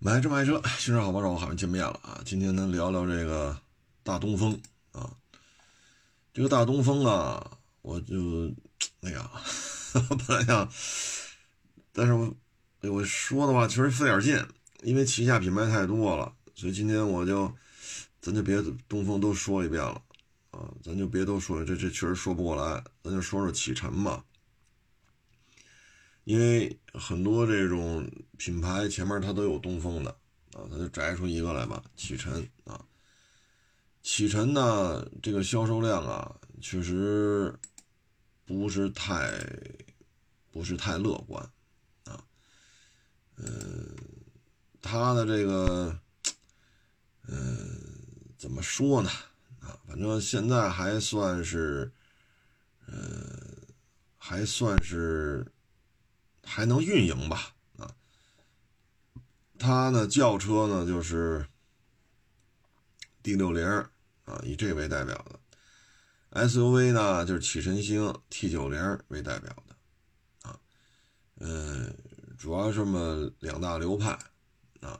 买车买车，新车好帮手，好像见面了啊！今天咱聊聊这个大东风啊，这个大东风啊，我就哎呀，本来想，但是我我说的话确实费点劲，因为旗下品牌太多了，所以今天我就咱就别东风都说一遍了啊，咱就别都说，这这确实说不过来，咱就说说启辰吧。因为很多这种品牌前面它都有东风的啊，它就摘出一个来吧，启辰啊，启辰呢这个销售量啊确实不是太不是太乐观啊，嗯，它的这个嗯怎么说呢啊，反正现在还算是呃还算是。还能运营吧？啊，它呢轿车呢就是 D 六零啊，以这为代表的 SUV 呢就是启辰星 T 九零为代表的啊，嗯，主要这么两大流派啊，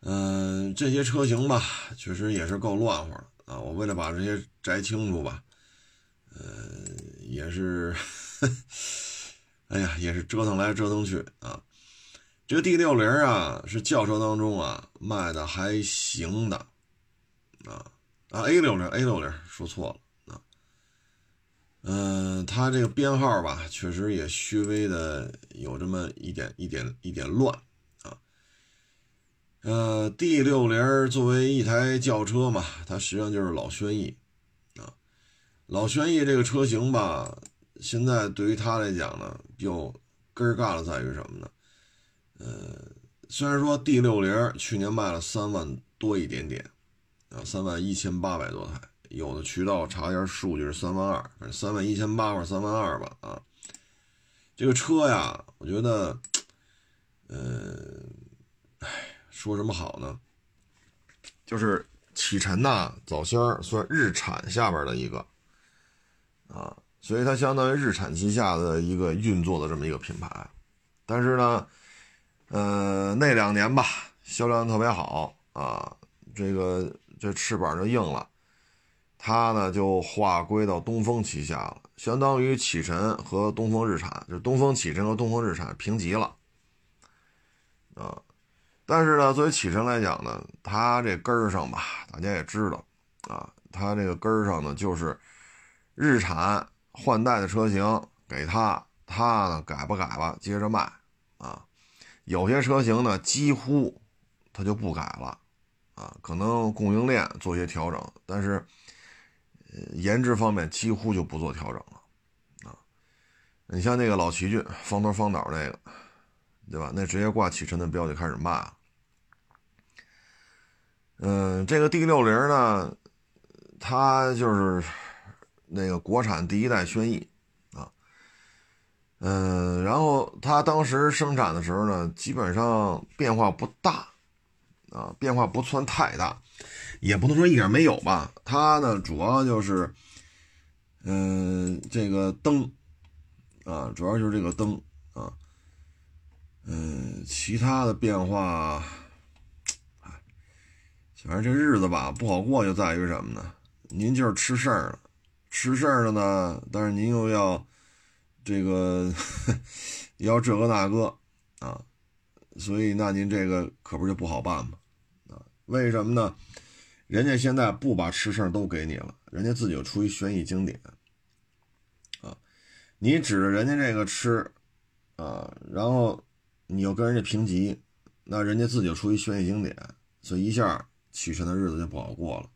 嗯，这些车型吧，确实也是够乱乎的啊。我为了把这些摘清楚吧，呃，也是。哎呀，也是折腾来折腾去啊！这个 D 六零啊，是轿车当中啊卖的还行的啊啊 A 六零 A 六零说错了啊，嗯，它这个编号吧，确实也稍微的有这么一点一点一点乱啊。呃，D 六零作为一台轿车嘛，它实际上就是老轩逸啊，老轩逸这个车型吧。现在对于他来讲呢，比较根儿尬的在于什么呢？呃，虽然说 D 六零去年卖了三万多一点点，啊，三万一千八百多台，有的渠道查一下数据是三万二，反正三万一千八或者三万二吧，啊，这个车呀，我觉得，呃，哎，说什么好呢？就是启辰呐，早先算日产下边的一个，啊。所以它相当于日产旗下的一个运作的这么一个品牌，但是呢，呃，那两年吧，销量特别好啊，这个这翅膀就硬了，它呢就划归到东风旗下了，相当于启辰和东风日产，就东风启辰和东风日产平级了，啊，但是呢，作为启辰来讲呢，它这根儿上吧，大家也知道啊，它这个根儿上呢就是日产。换代的车型给他，他呢改吧改吧，接着卖啊。有些车型呢几乎他就不改了啊，可能供应链做些调整，但是颜值方面几乎就不做调整了啊。你像那个老奇骏方头方脑那个，对吧？那直接挂启辰的标就开始卖了。嗯，这个 D 六零呢，它就是。那个国产第一代轩逸，啊，嗯，然后它当时生产的时候呢，基本上变化不大，啊，变化不算太大，也不能说一点没有吧。它呢，主要就是，嗯，这个灯，啊，主要就是这个灯，啊，嗯，其他的变化，哎，反正这日子吧不好过，就在于什么呢？您就是吃事儿了。吃事儿了呢，但是您又要这个 要这个那个啊，所以那您这个可不就不好办吗？啊，为什么呢？人家现在不把吃事都给你了，人家自己就出一轩逸经典啊，你指着人家这个吃啊，然后你又跟人家评级，那人家自己就出一轩逸经典，所以一下启辰的日子就不好过了。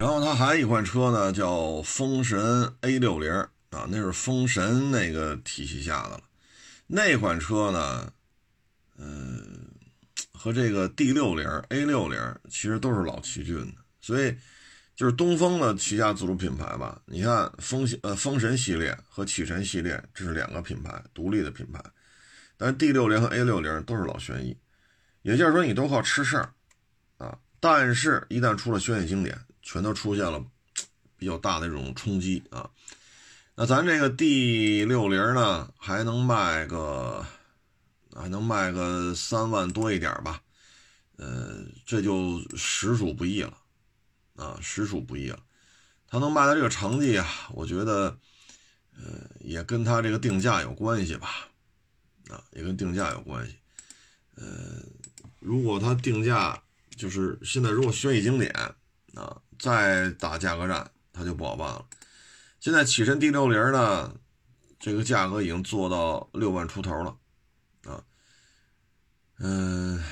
然后它还有一款车呢，叫风神 A 六零啊，那是风神那个体系下的了。那款车呢，嗯，和这个 D 六零 A 六零其实都是老奇骏的，所以就是东风的旗下自主品牌吧。你看风呃风神系列和启辰系列，这是两个品牌，独立的品牌。但 D 六零和 A 六零都是老轩逸，也就是说你都靠吃事儿啊。但是，一旦出了轩逸经典。全都出现了比较大的这种冲击啊！那咱这个 D 六零呢，还能卖个还能卖个三万多一点吧，呃，这就实属不易了，啊，实属不易了。它能卖到这个成绩啊，我觉得，呃，也跟它这个定价有关系吧，啊，也跟定价有关系。呃，如果它定价就是现在，如果轩逸经典啊再打价格战，它就不好办了。现在启辰 D 六零呢，这个价格已经做到六万出头了，啊，嗯，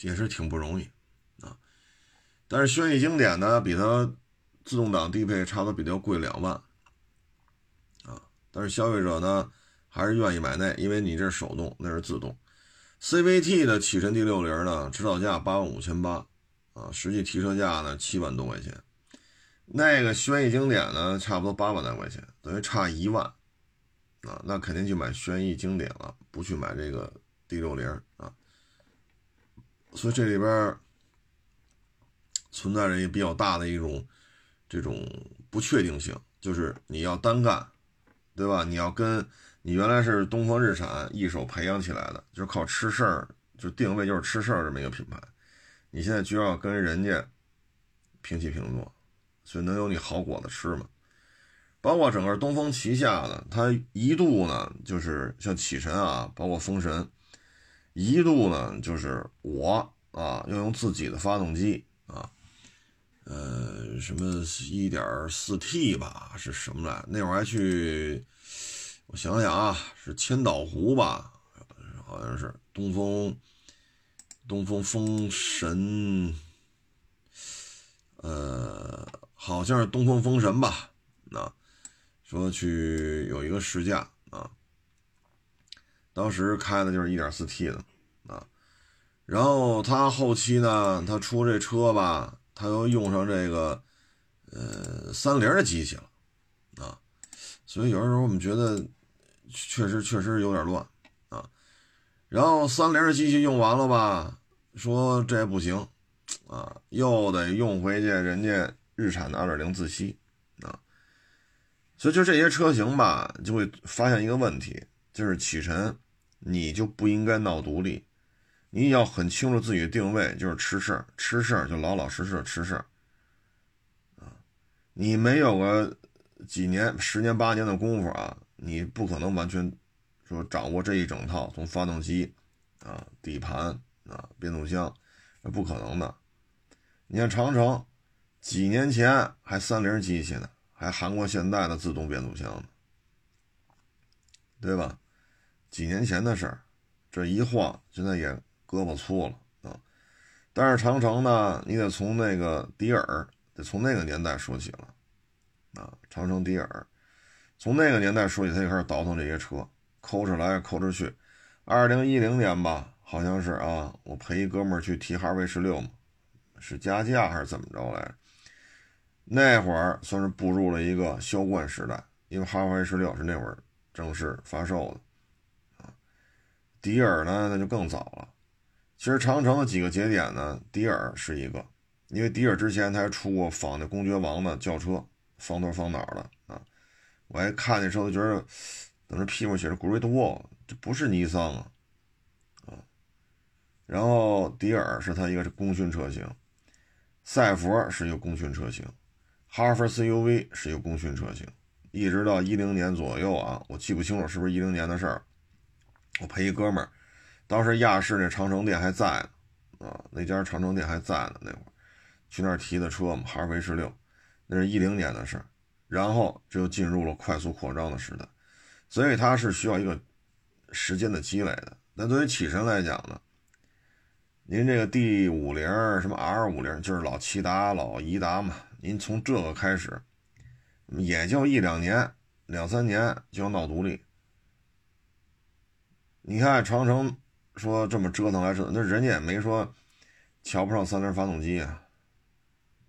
也是挺不容易啊。但是轩逸经典呢，比它自动挡低配差不多比较贵两万，啊，但是消费者呢还是愿意买那，因为你这是手动，那是自动。CVT 的启辰 D60 呢，指导价八万五千八，啊，实际提车价呢七万多块钱。那个轩逸经典呢，差不多八万来块钱，等于差一万，啊，那肯定就买轩逸经典了，不去买这个 D60 啊。所以这里边。存在着也比较大的一种这种不确定性，就是你要单干，对吧？你要跟你原来是东风日产一手培养起来的，就是靠吃事儿，就定位就是吃事儿这么一个品牌，你现在就要跟人家平起平坐，所以能有你好果子吃吗？包括整个东风旗下的，它一度呢就是像启辰啊，包括风神，一度呢就是我啊要用自己的发动机啊。呃，什么一点四 T 吧，是什么来？那会儿还去，我想想啊，是千岛湖吧，好像是东风，东风风神，呃，好像是东风风神吧？啊说去有一个试驾啊，当时开的就是一点四 T 的啊，然后他后期呢，他出这车吧。他又用上这个，呃，三菱的机器了，啊，所以有的时候我们觉得确实确实有点乱啊。然后三菱的机器用完了吧，说这不行，啊，又得用回去人家日产的二点零自吸，啊，所以就这些车型吧，就会发现一个问题，就是启辰，你就不应该闹独立。你要很清楚自己的定位，就是吃事儿，吃事儿就老老实实的吃事儿，啊，你没有个几年、十年、八年的功夫啊，你不可能完全说掌握这一整套，从发动机啊、底盘啊、变速箱，那不可能的。你看长城，几年前还三菱机器呢，还韩国现代的自动变速箱呢，对吧？几年前的事儿，这一晃，现在也。胳膊粗了啊，但是长城呢，你得从那个迪尔，得从那个年代说起了啊。长城迪尔，从那个年代说起，他就开始倒腾这些车，抠着来抠着去。二零一零年吧，好像是啊，我陪一哥们儿去提哈弗 H 六嘛，是加价还是怎么着来着？那会儿算是步入了一个销冠时代，因为哈弗 H 六是那会儿正式发售的啊。迪尔呢，那就更早了。其实长城的几个节点呢，迪尔是一个，因为迪尔之前他还出过仿那公爵王的轿车，方头方脑的啊。我还看那时候觉得，等着屁股写着 Great Wall，这不是尼桑啊。然后迪尔是它一个功勋车型，赛佛是一个功勋车型，哈弗 CUV 是一个功勋车型，一直到一零年左右啊，我记不清楚是不是一零年的事儿，我陪一哥们儿。当时亚视那长城店还在呢，啊，那家长城店还在呢。那会儿去那儿提的车嘛，哈弗 H 六，那是一零年的事儿。然后这就进入了快速扩张的时代，所以它是需要一个时间的积累的。那对于启辰来讲呢，您这个 D 五零什么 R 五零，就是老骐达、老颐达嘛，您从这个开始，也就一两年、两三年就要闹独立。你看长城。说这么折腾来折腾，那人家也没说瞧不上三菱发动机啊，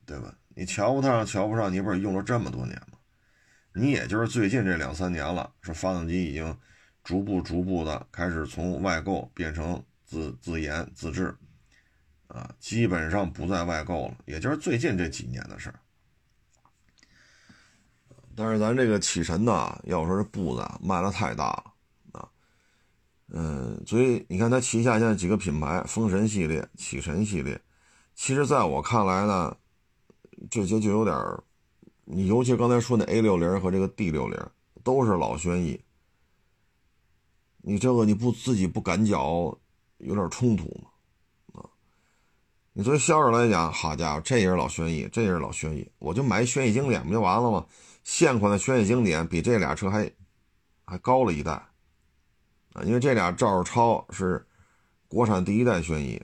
对吧？你瞧不上，瞧不上，你不是用了这么多年吗？你也就是最近这两三年了，说发动机已经逐步逐步的开始从外购变成自自研自制，啊，基本上不再外购了，也就是最近这几年的事儿。但是咱这个启辰呢，要说这步子迈的太大了啊。嗯，所以你看它旗下现在几个品牌，风神系列、启辰系列，其实在我看来呢，这些就有点儿你尤其刚才说那 A 六零和这个 D 六零都是老轩逸，你这个你不自己不赶脚，有点冲突吗。你作为销售来讲，好家伙，这也是老轩逸，这也是老轩逸，我就买轩逸经典不就完了吗？现款的轩逸经典比这俩车还还高了一代啊，因为这俩照着抄是国产第一代轩逸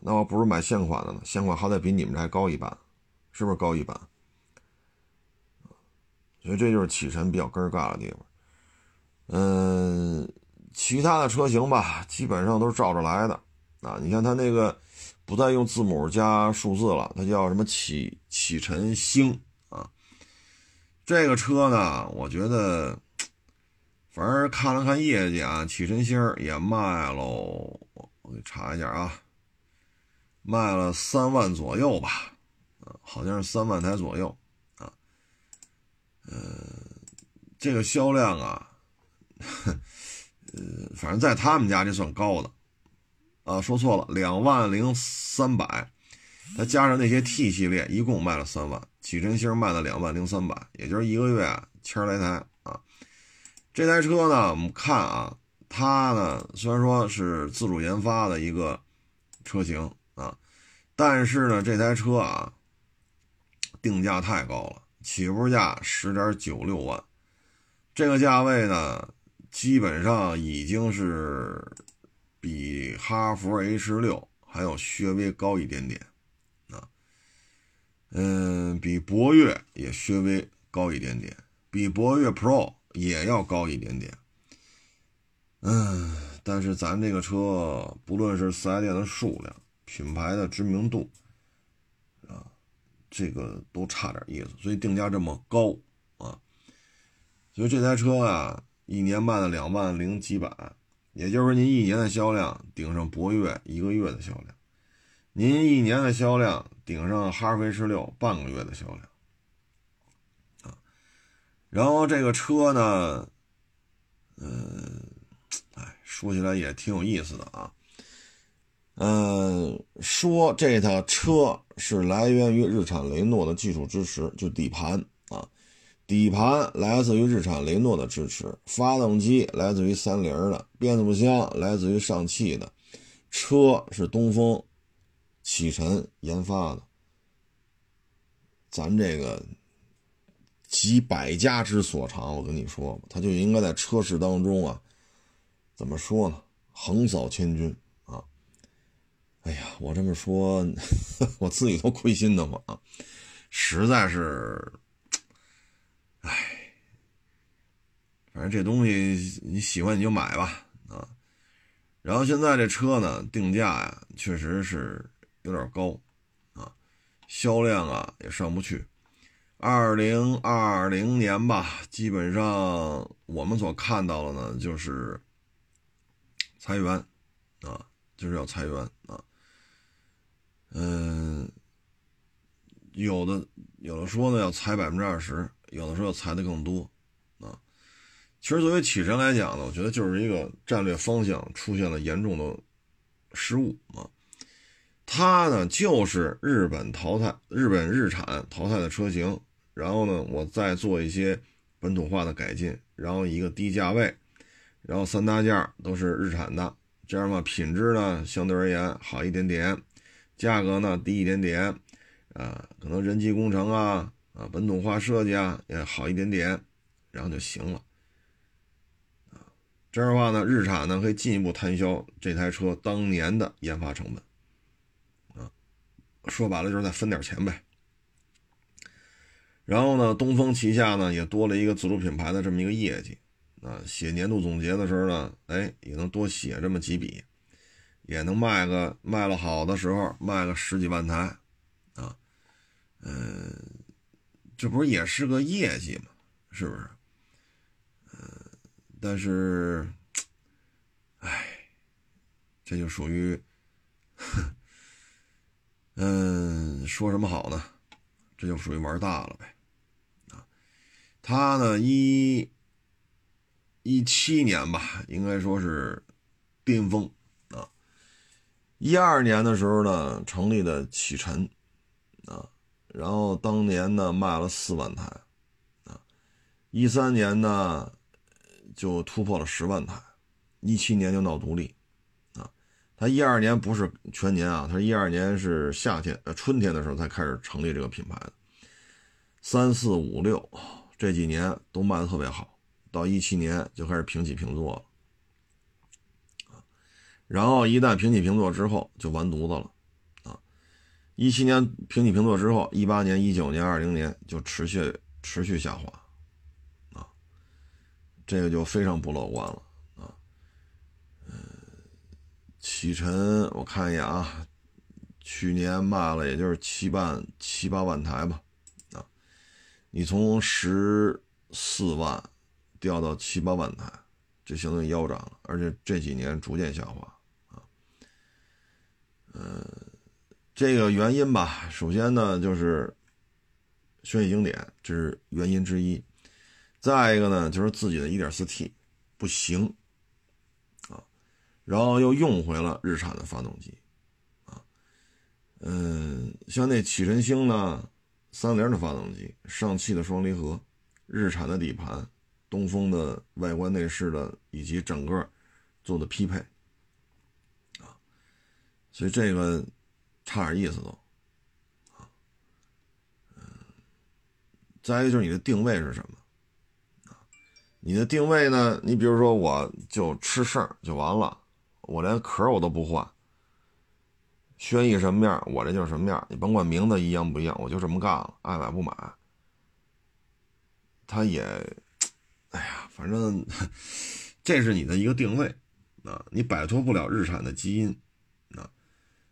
那我不如买现款的呢，现款好歹比你们这还高一半，是不是高一半？所以这就是启辰比较根儿尬的地方。嗯，其他的车型吧，基本上都是照着来的。啊，你看它那个不再用字母加数字了，它叫什么启启辰星啊？这个车呢，我觉得，反正看了看业绩啊，启辰星也卖喽，我给查一下啊，卖了三万左右吧，好像是三万台左右啊，呃，这个销量啊，呃，反正在他们家这算高的。啊，说错了，两万零三百，再加上那些 T 系列，一共卖了三万。启辰星卖了两万零三百，也就是一个月啊，千来台啊。这台车呢，我们看啊，它呢虽然说是自主研发的一个车型啊，但是呢，这台车啊，定价太高了，起步价十点九六万，这个价位呢，基本上已经是。比哈弗 H 六还要略微高一点点，啊，嗯，比博越也略微高一点点，比博越 Pro 也要高一点点，嗯，但是咱这个车不论是四 S 店的数量、品牌的知名度，啊，这个都差点意思，所以定价这么高啊，所以这台车啊，一年卖了两万零几百。也就是您一年的销量顶上博越一个月的销量，您一年的销量顶上哈弗 H 六半个月的销量，啊，然后这个车呢，嗯，哎，说起来也挺有意思的啊，嗯，说这套车是来源于日产雷诺的技术支持，就底盘。底盘来自于日产雷诺的支持，发动机来自于三菱的，变速箱来自于上汽的，车是东风启辰研发的。咱这个集百家之所长，我跟你说吧，他就应该在车市当中啊，怎么说呢？横扫千军啊！哎呀，我这么说，我自己都亏心的慌，实在是。唉，反正这东西你喜欢你就买吧啊。然后现在这车呢，定价呀确实是有点高啊，销量啊也上不去。二零二零年吧，基本上我们所看到的呢就是裁员啊，就是要裁员啊。嗯，有的有的说呢要裁百分之二十。有的时候裁的更多，啊，其实作为启辰来讲呢，我觉得就是一个战略方向出现了严重的失误啊。它呢就是日本淘汰、日本日产淘汰的车型，然后呢我再做一些本土化的改进，然后一个低价位，然后三大件都是日产的，这样嘛品质呢相对而言好一点点，价格呢低一点点，啊，可能人机工程啊。啊，本土化设计啊也好一点点，然后就行了。这样的话呢，日产呢可以进一步摊销这台车当年的研发成本。啊，说白了就是再分点钱呗。然后呢，东风旗下呢也多了一个自主品牌的这么一个业绩。啊，写年度总结的时候呢，哎，也能多写这么几笔，也能卖个卖了好的时候卖个十几万台。啊，嗯。这不是也是个业绩吗？是不是？嗯，但是，哎，这就属于，嗯，说什么好呢？这就属于玩大了呗。啊，他呢一一七年吧，应该说是巅峰啊。一二年的时候呢，成立的启辰，然后当年呢卖了四万台啊，一三年呢就突破了十万台，一七年就闹独立啊。他一二年不是全年啊，他一二年是夏天呃春天的时候才开始成立这个品牌的，三四五六这几年都卖的特别好。到一七年就开始平起平坐了，然后一旦平起平坐之后就完犊子了，一七年平起平坐之后，一八年、一九年、二零年就持续持续下滑，啊，这个就非常不乐观了，啊，嗯，启辰我看一眼啊，去年卖了也就是七万七八万台吧，啊，你从十四万。掉到七八万台，就相当于腰斩了，而且这几年逐渐下滑啊。嗯，这个原因吧，首先呢就是轩逸经典，这是原因之一。再一个呢，就是自己的一点四 T 不行啊，然后又用回了日产的发动机啊。嗯，像那启辰星呢，三菱的发动机，上汽的双离合，日产的底盘。东风的外观内饰的以及整个做的匹配啊，所以这个差点意思都，嗯，再一个就是你的定位是什么？你的定位呢？你比如说我就吃事儿就完了，我连壳我都不换，轩逸什么样，我这就是什么样，你甭管名字一样不一样，我就这么干了，爱买不买，他也。哎呀，反正 这是你的一个定位啊，你摆脱不了日产的基因，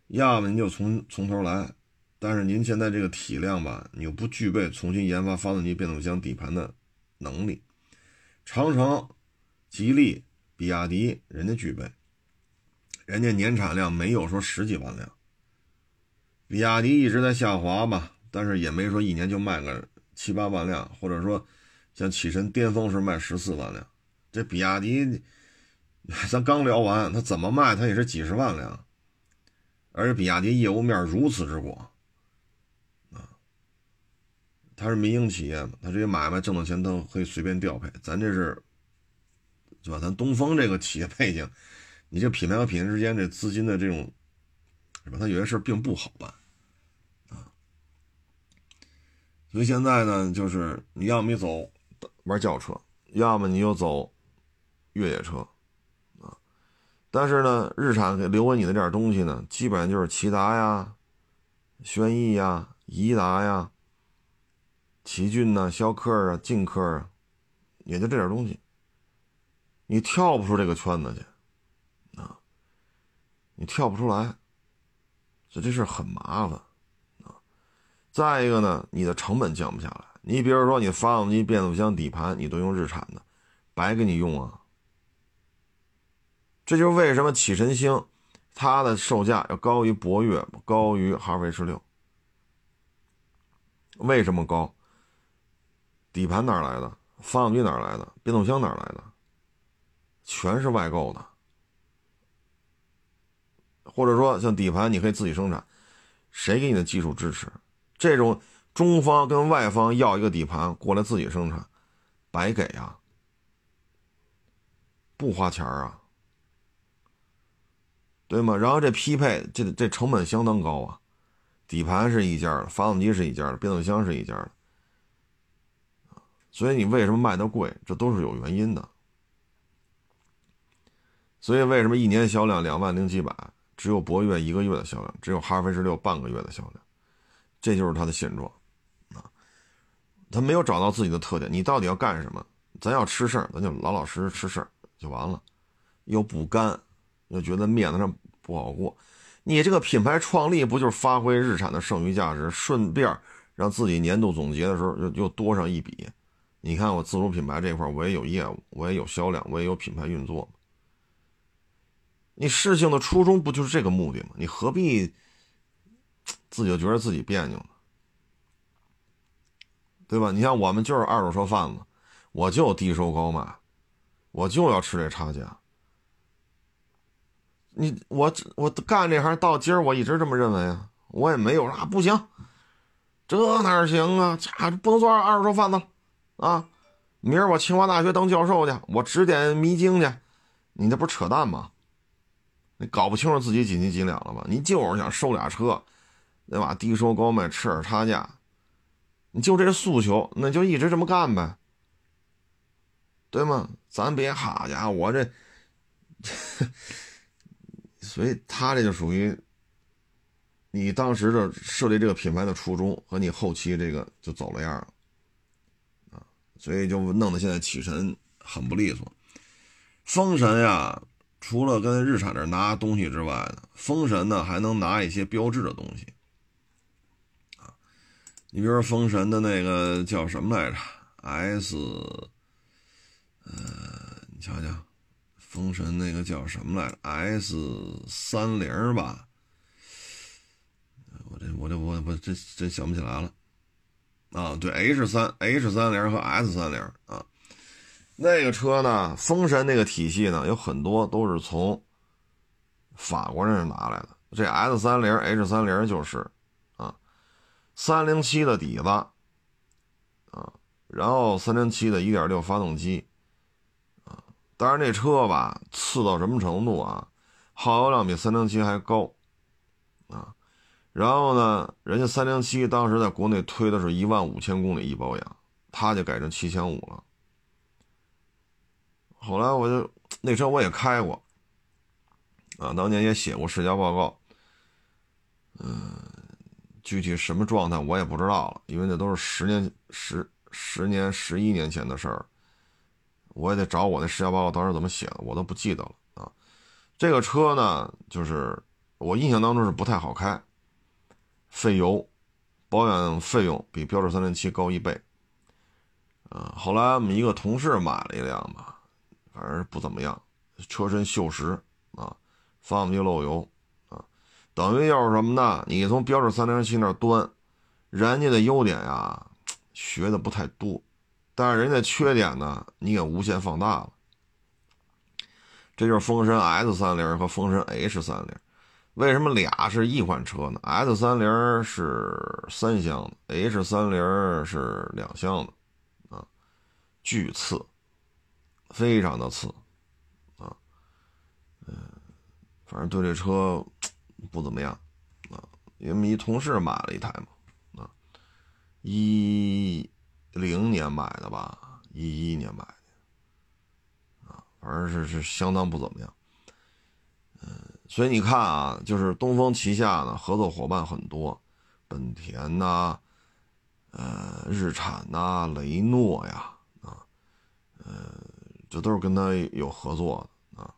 要么您就从从头来，但是您现在这个体量吧，你又不具备重新研发发动机、变速箱、底盘的能力。长城、吉利、比亚迪，人家具备，人家年产量没有说十几万辆，比亚迪一直在下滑吧，但是也没说一年就卖个七八万辆，或者说。像启辰巅峰时卖十四万辆，这比亚迪，咱刚聊完，它怎么卖，它也是几十万辆，而且比亚迪业务面如此之广，啊，它是民营企业嘛，它这些买卖挣的钱都可以随便调配，咱这是，是吧？咱东风这个企业背景，你这品牌和品牌之间这资金的这种，是吧？它有些事并不好办。啊所以现在呢，就是你要么你走。玩轿车，要么你就走越野车，但是呢，日产给留给你的这点东西呢，基本上就是骐达呀、轩逸呀、颐达呀、奇骏呐、逍客啊、劲客啊，也就这点东西，你跳不出这个圈子去，啊，你跳不出来，所以这事很麻烦，啊，再一个呢，你的成本降不下来。你比如说，你发动机、变速箱、底盘，你都用日产的，白给你用啊！这就是为什么启辰星它的售价要高于博越，高于哈弗 H 六。为什么高？底盘哪来的？发动机哪来的？变速箱哪来的？全是外购的，或者说像底盘，你可以自己生产，谁给你的技术支持？这种。中方跟外方要一个底盘过来自己生产，白给啊，不花钱啊，对吗？然后这匹配这这成本相当高啊，底盘是一家的，发动机是一家的，变速箱是一家的，所以你为什么卖的贵？这都是有原因的。所以为什么一年销量两万零几百，只有博越一个月的销量，只有哈弗 H 六半个月的销量，这就是它的现状啊。他没有找到自己的特点，你到底要干什么？咱要吃事儿，咱就老老实实吃事儿就完了。又不干，又觉得面子上不好过。你这个品牌创立不就是发挥日产的剩余价值，顺便让自己年度总结的时候又又多上一笔？你看我自主品牌这块，我也有业务，我也有销量，我也有品牌运作。你事情的初衷不就是这个目的吗？你何必自己就觉得自己别扭呢？对吧？你像我们就是二手车贩子，我就低收高卖，我就要吃这差价。你我我干这行到今儿，我一直这么认为啊，我也没有啊，不行，这哪行啊？家不能做二手车贩子啊！明儿我清华大学当教授去，我指点迷津去，你那不是扯淡吗？你搞不清楚自己几斤几两了吧？你就是想收俩车，对吧？低收高卖，吃点差价，你就这诉求，那就一直这么干呗，对吗？咱别好家伙，我这。所以他这就属于你当时的设立这个品牌的初衷和你后期这个就走了样了啊，所以就弄得现在启辰很不利索。风神呀，除了跟日产这拿东西之外呢，风神呢还能拿一些标志的东西啊。你比如说风神的那个叫什么来着？S，呃，你瞧瞧。风神那个叫什么来着？S 三零吧，我这我这我我真真想不起来了啊！对，H 三 H 三零和 S 三零啊，那个车呢，风神那个体系呢，有很多都是从法国人拿来的。这 S 三零 H 三零就是啊，三零七的底子啊，然后三零七的一点六发动机。但是那车吧，次到什么程度啊？耗油量比三零七还高，啊，然后呢，人家三零七当时在国内推的是一万五千公里一保养，他就改成七千五了。后来我就那车我也开过，啊，当年也写过试驾报告，嗯，具体什么状态我也不知道了，因为那都是十年、十十年、十一年前的事儿。我也得找我那试驾报告当时怎么写的，我都不记得了啊。这个车呢，就是我印象当中是不太好开，费油，保养费用比标致三零七高一倍。啊，后来我们一个同事买了一辆吧，反正不怎么样，车身锈蚀啊，发动机漏油啊，等于要是什么呢？你从标致三零七那端，人家的优点呀，学的不太多。但是人家缺点呢，你给无限放大了。这就是风神 S 三零和风神 H 三零，为什么俩是一款车呢？S 三零是三厢的，H 三零是两厢的，啊，巨次，非常的次，啊，嗯，反正对这车不怎么样，啊，因为一同事买了一台嘛，啊，一。零年买的吧，一一年买的，啊，反正是是相当不怎么样，嗯，所以你看啊，就是东风旗下呢合作伙伴很多，本田呐，呃，日产呐，雷诺呀，啊，呃，这都是跟他有合作的啊，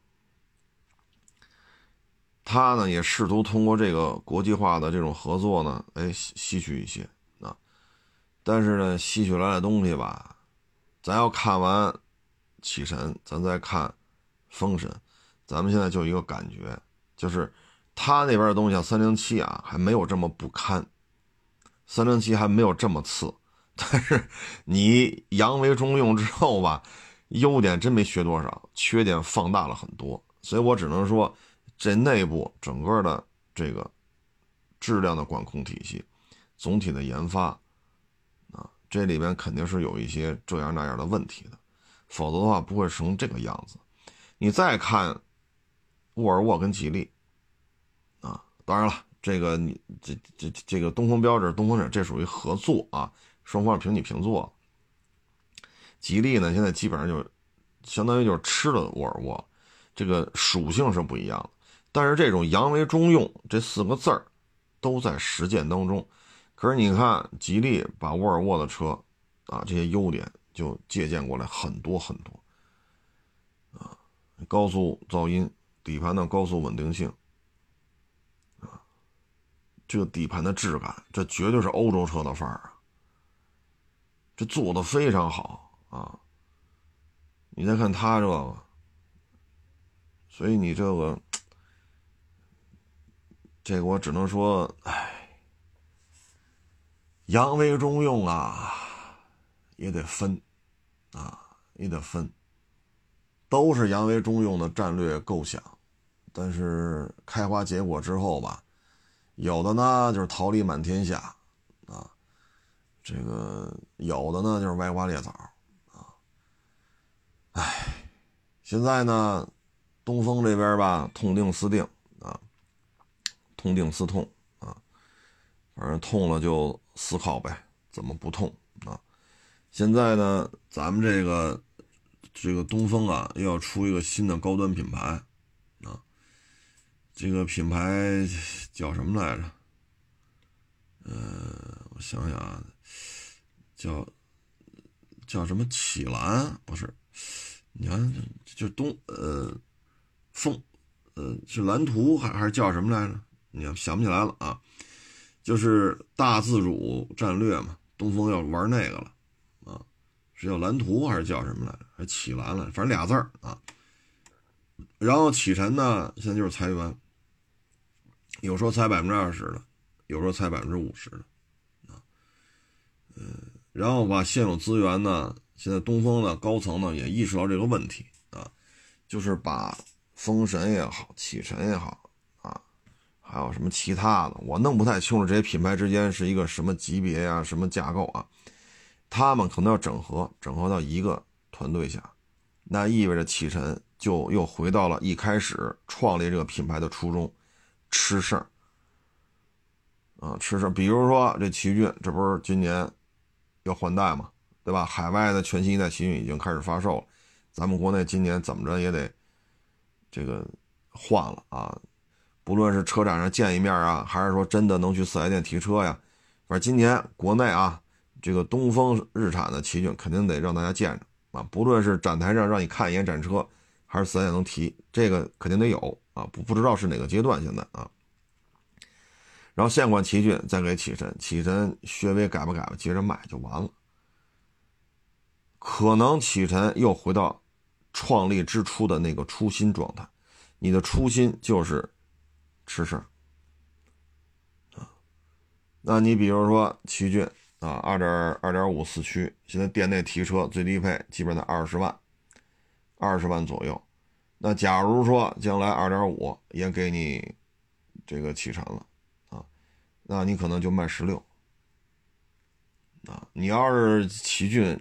他呢也试图通过这个国际化的这种合作呢，哎，吸吸取一些。但是呢，吸取来的东西吧，咱要看完启神，咱再看封神，咱们现在就一个感觉，就是他那边的东西，像三零七啊，还没有这么不堪，三零七还没有这么次。但是你扬为中用之后吧，优点真没学多少，缺点放大了很多。所以我只能说，这内部整个的这个质量的管控体系，总体的研发。这里边肯定是有一些这样那样的问题的，否则的话不会成这个样子。你再看沃尔沃跟吉利，啊，当然了，这个你这这这个东风标致、东风日这属于合作啊，双方平起平坐。吉利呢，现在基本上就相当于就是吃了沃尔沃，这个属性是不一样的，但是这种扬为中用这四个字儿都在实践当中。可是你看，吉利把沃尔沃的车，啊，这些优点就借鉴过来很多很多，啊，高速噪音，底盘的高速稳定性，啊，这个底盘的质感，这绝对是欧洲车的范儿啊，这做的非常好啊。你再看它这个，所以你这个，这个我只能说，哎。扬为中用啊，也得分，啊，也得分。都是扬为中用的战略构想，但是开花结果之后吧，有的呢就是桃李满天下，啊，这个有的呢就是歪瓜裂枣，啊，哎，现在呢，东风这边吧，痛定思定啊，痛定思痛啊，反正痛了就思考呗，怎么不痛啊？现在呢，咱们这个。这个东风啊，又要出一个新的高端品牌，啊，这个品牌叫什么来着？呃，我想想啊，叫叫什么启兰？不是，你看，就东呃风呃是蓝图还还是叫什么来着？你看想不起来了啊，就是大自主战略嘛，东风要玩那个了啊。是叫蓝图还是叫什么来着？还启蓝了，反正俩字儿啊。然后启辰呢，现在就是裁员，有时候裁百分之二十的，有时候裁百分之五十的啊。嗯，然后把现有资源呢，现在东风的高层呢也意识到这个问题啊，就是把风神也好，启辰也好，还有什么其他的，我弄不太清楚这些品牌之间是一个什么级别呀，什么架构啊。他们可能要整合，整合到一个团队下，那意味着启辰就又回到了一开始创立这个品牌的初衷，吃事儿啊，吃事儿。比如说这奇骏，这不是今年要换代嘛，对吧？海外的全新一代奇骏已经开始发售了，咱们国内今年怎么着也得这个换了啊，不论是车展上见一面啊，还是说真的能去四 S 店提车呀，反正今年国内啊。这个东风日产的奇骏肯定得让大家见着啊，不论是展台上让你看一眼展车，还是四 S 店能提，这个肯定得有啊。不不知道是哪个阶段现在啊。然后现款奇骏再给启辰，启辰稍微改吧改吧，接着卖就完了。可能启辰又回到创立之初的那个初心状态，你的初心就是吃事儿啊。那你比如说奇骏。啊，二点二点五四驱，现在店内提车最低配基本在二十万，二十万左右。那假如说将来二点五也给你这个启辰了啊，那你可能就卖十六。啊，你要是奇骏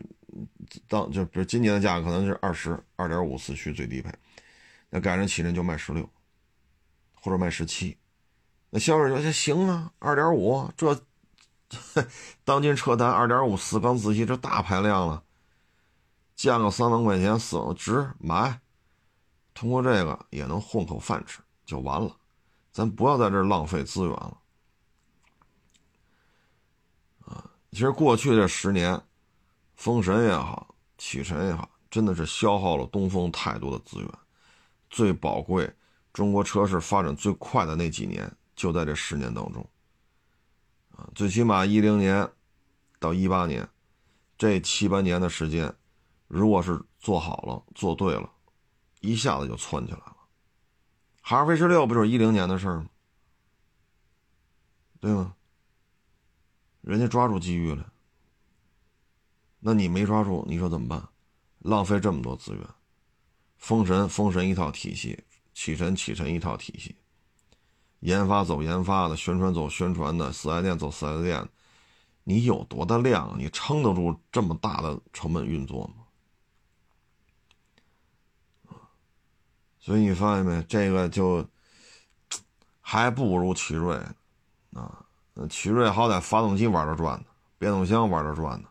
当就比如今年的价格可能是二十二点五四驱最低配，那改成启辰就卖十六，或者卖十七。那销售说行啊，二点五这。当今车坛二点五四缸自吸这大排量了，降个三万块钱，四值买，通过这个也能混口饭吃就完了，咱不要在这浪费资源了。啊，其实过去这十年，风神也好，启辰也好，真的是消耗了东风太多的资源，最宝贵，中国车市发展最快的那几年，就在这十年当中。啊最起码一零年到一八年这七八年的时间，如果是做好了、做对了，一下子就窜起来了。哈尔飞十六不就是一零年的事儿吗？对吗？人家抓住机遇了，那你没抓住，你说怎么办？浪费这么多资源，封神封神一套体系，启辰启辰一套体系。研发走研发的，宣传走宣传的，四 S 店走四 S 店，你有多大量？你撑得住这么大的成本运作吗？所以你发现没？这个就还不如奇瑞啊！奇瑞好歹发动机玩着转呢，变速箱玩着转呢。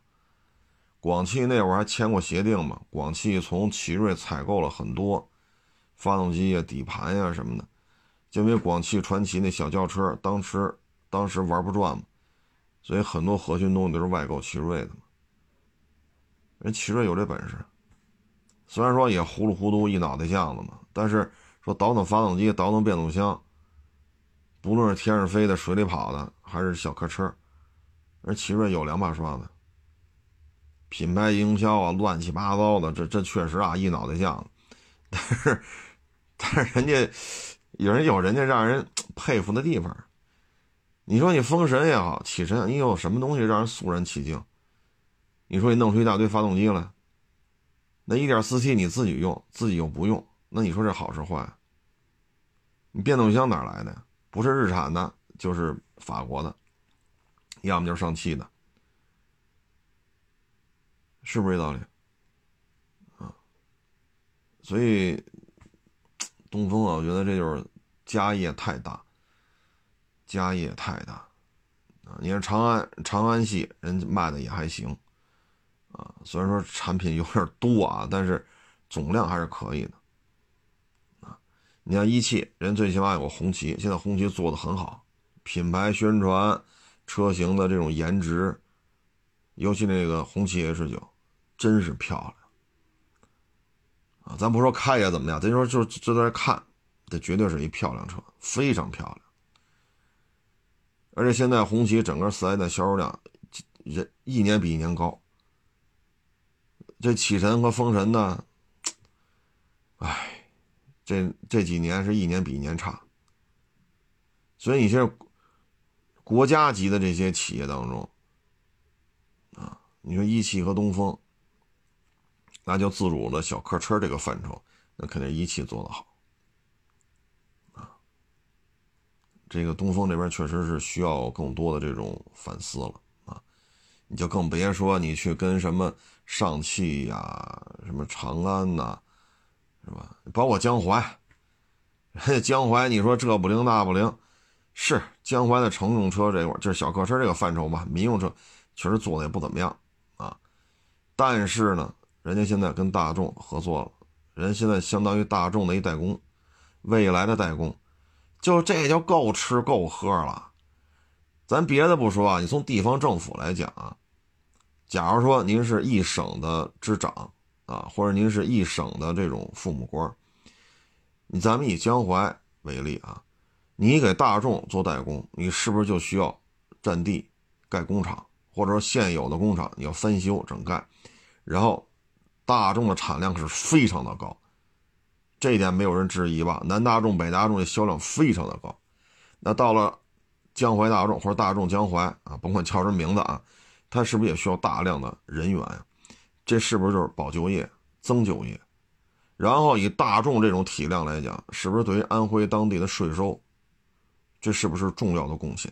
广汽那会儿还签过协定嘛？广汽从奇瑞采购了很多发动机呀、底盘呀什么的。就因为广汽传祺那小轿车当时当时玩不转嘛，所以很多核心东西都是外购奇瑞的嘛。人奇瑞有这本事，虽然说也糊里糊涂一脑袋浆子嘛，但是说倒腾发动机、倒腾变速箱，不论是天上飞的、水里跑的，还是小客车，人奇瑞有两把刷子。品牌营销啊，乱七八糟的，这这确实啊一脑袋浆子，但是但是人家。有人有人家让人佩服的地方，你说你封神也好，启辰，你有什么东西让人肃然起敬？你说你弄出一大堆发动机来，那 1.4T 你自己用，自己又不用，那你说这好是坏？你变速箱哪来的？不是日产的，就是法国的，要么就是上汽的，是不是这道理？啊，所以东风啊，我觉得这就是家业太大，家业太大啊！你看长安，长安系人卖的也还行啊，虽然说产品有点多啊，但是总量还是可以的啊。你像一汽，人最起码有个红旗，现在红旗做的很好，品牌宣传、车型的这种颜值，尤其那个红旗 H 九，真是漂亮啊！咱不说开也怎么样，咱说就就在这看，这绝对是一漂亮车，非常漂亮。而且现在红旗整个四 S 店销售量，人一年比一年高。这启辰和风神呢，唉。这这几年是一年比一年差，所以你现在国家级的这些企业当中，啊，你说一汽和东风，那就自主的小客车这个范畴，那肯定一汽做的好，啊，这个东风这边确实是需要更多的这种反思了啊，你就更别说你去跟什么上汽呀、什么长安呐。是吧？包括江淮，江淮，你说这不灵那不灵，是江淮的乘用车这块就是小客车这个范畴吧，民用车确实做的也不怎么样啊。但是呢，人家现在跟大众合作了，人现在相当于大众的一代工，未来的代工，就这就够吃够喝了。咱别的不说啊，你从地方政府来讲啊，假如说您是一省的之长。啊，或者您是一省的这种父母官，你咱们以江淮为例啊，你给大众做代工，你是不是就需要占地盖工厂，或者说现有的工厂你要翻修整盖，然后大众的产量是非常的高，这一点没有人质疑吧？南大众、北大众的销量非常的高，那到了江淮大众或者大众江淮啊，甭管叫什么名字啊，它是不是也需要大量的人员？这是不是就是保就业、增就业？然后以大众这种体量来讲，是不是对于安徽当地的税收，这是不是重要的贡献？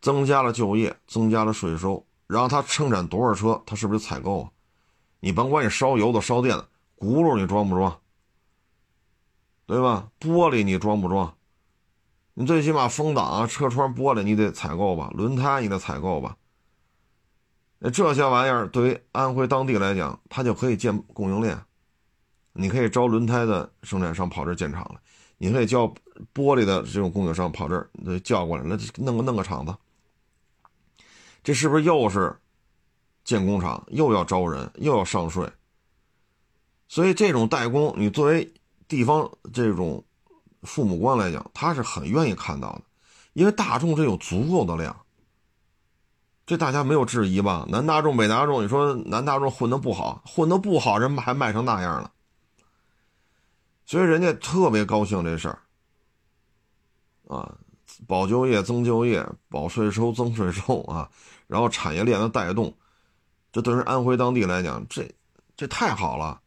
增加了就业，增加了税收，然后它生产多少车，它是不是采购啊？你甭管你烧油的、烧电的，轱辘你装不装？对吧？玻璃你装不装？你最起码风挡啊、车窗玻璃你得采购吧？轮胎你得采购吧？那这些玩意儿对于安徽当地来讲，它就可以建供应链。你可以招轮胎的生产商跑这儿建厂了，你可以叫玻璃的这种供应商跑这儿叫过来，那弄个弄个厂子。这是不是又是建工厂，又要招人，又要上税？所以这种代工，你作为地方这种父母官来讲，他是很愿意看到的，因为大众这有足够的量。这大家没有质疑吧？南大众、北大众，你说南大众混的不好，混的不好，人还卖成那样了，所以人家特别高兴这事儿啊，保就业、增就业，保税收、增税收啊，然后产业链的带动，这对于安徽当地来讲，这这太好了，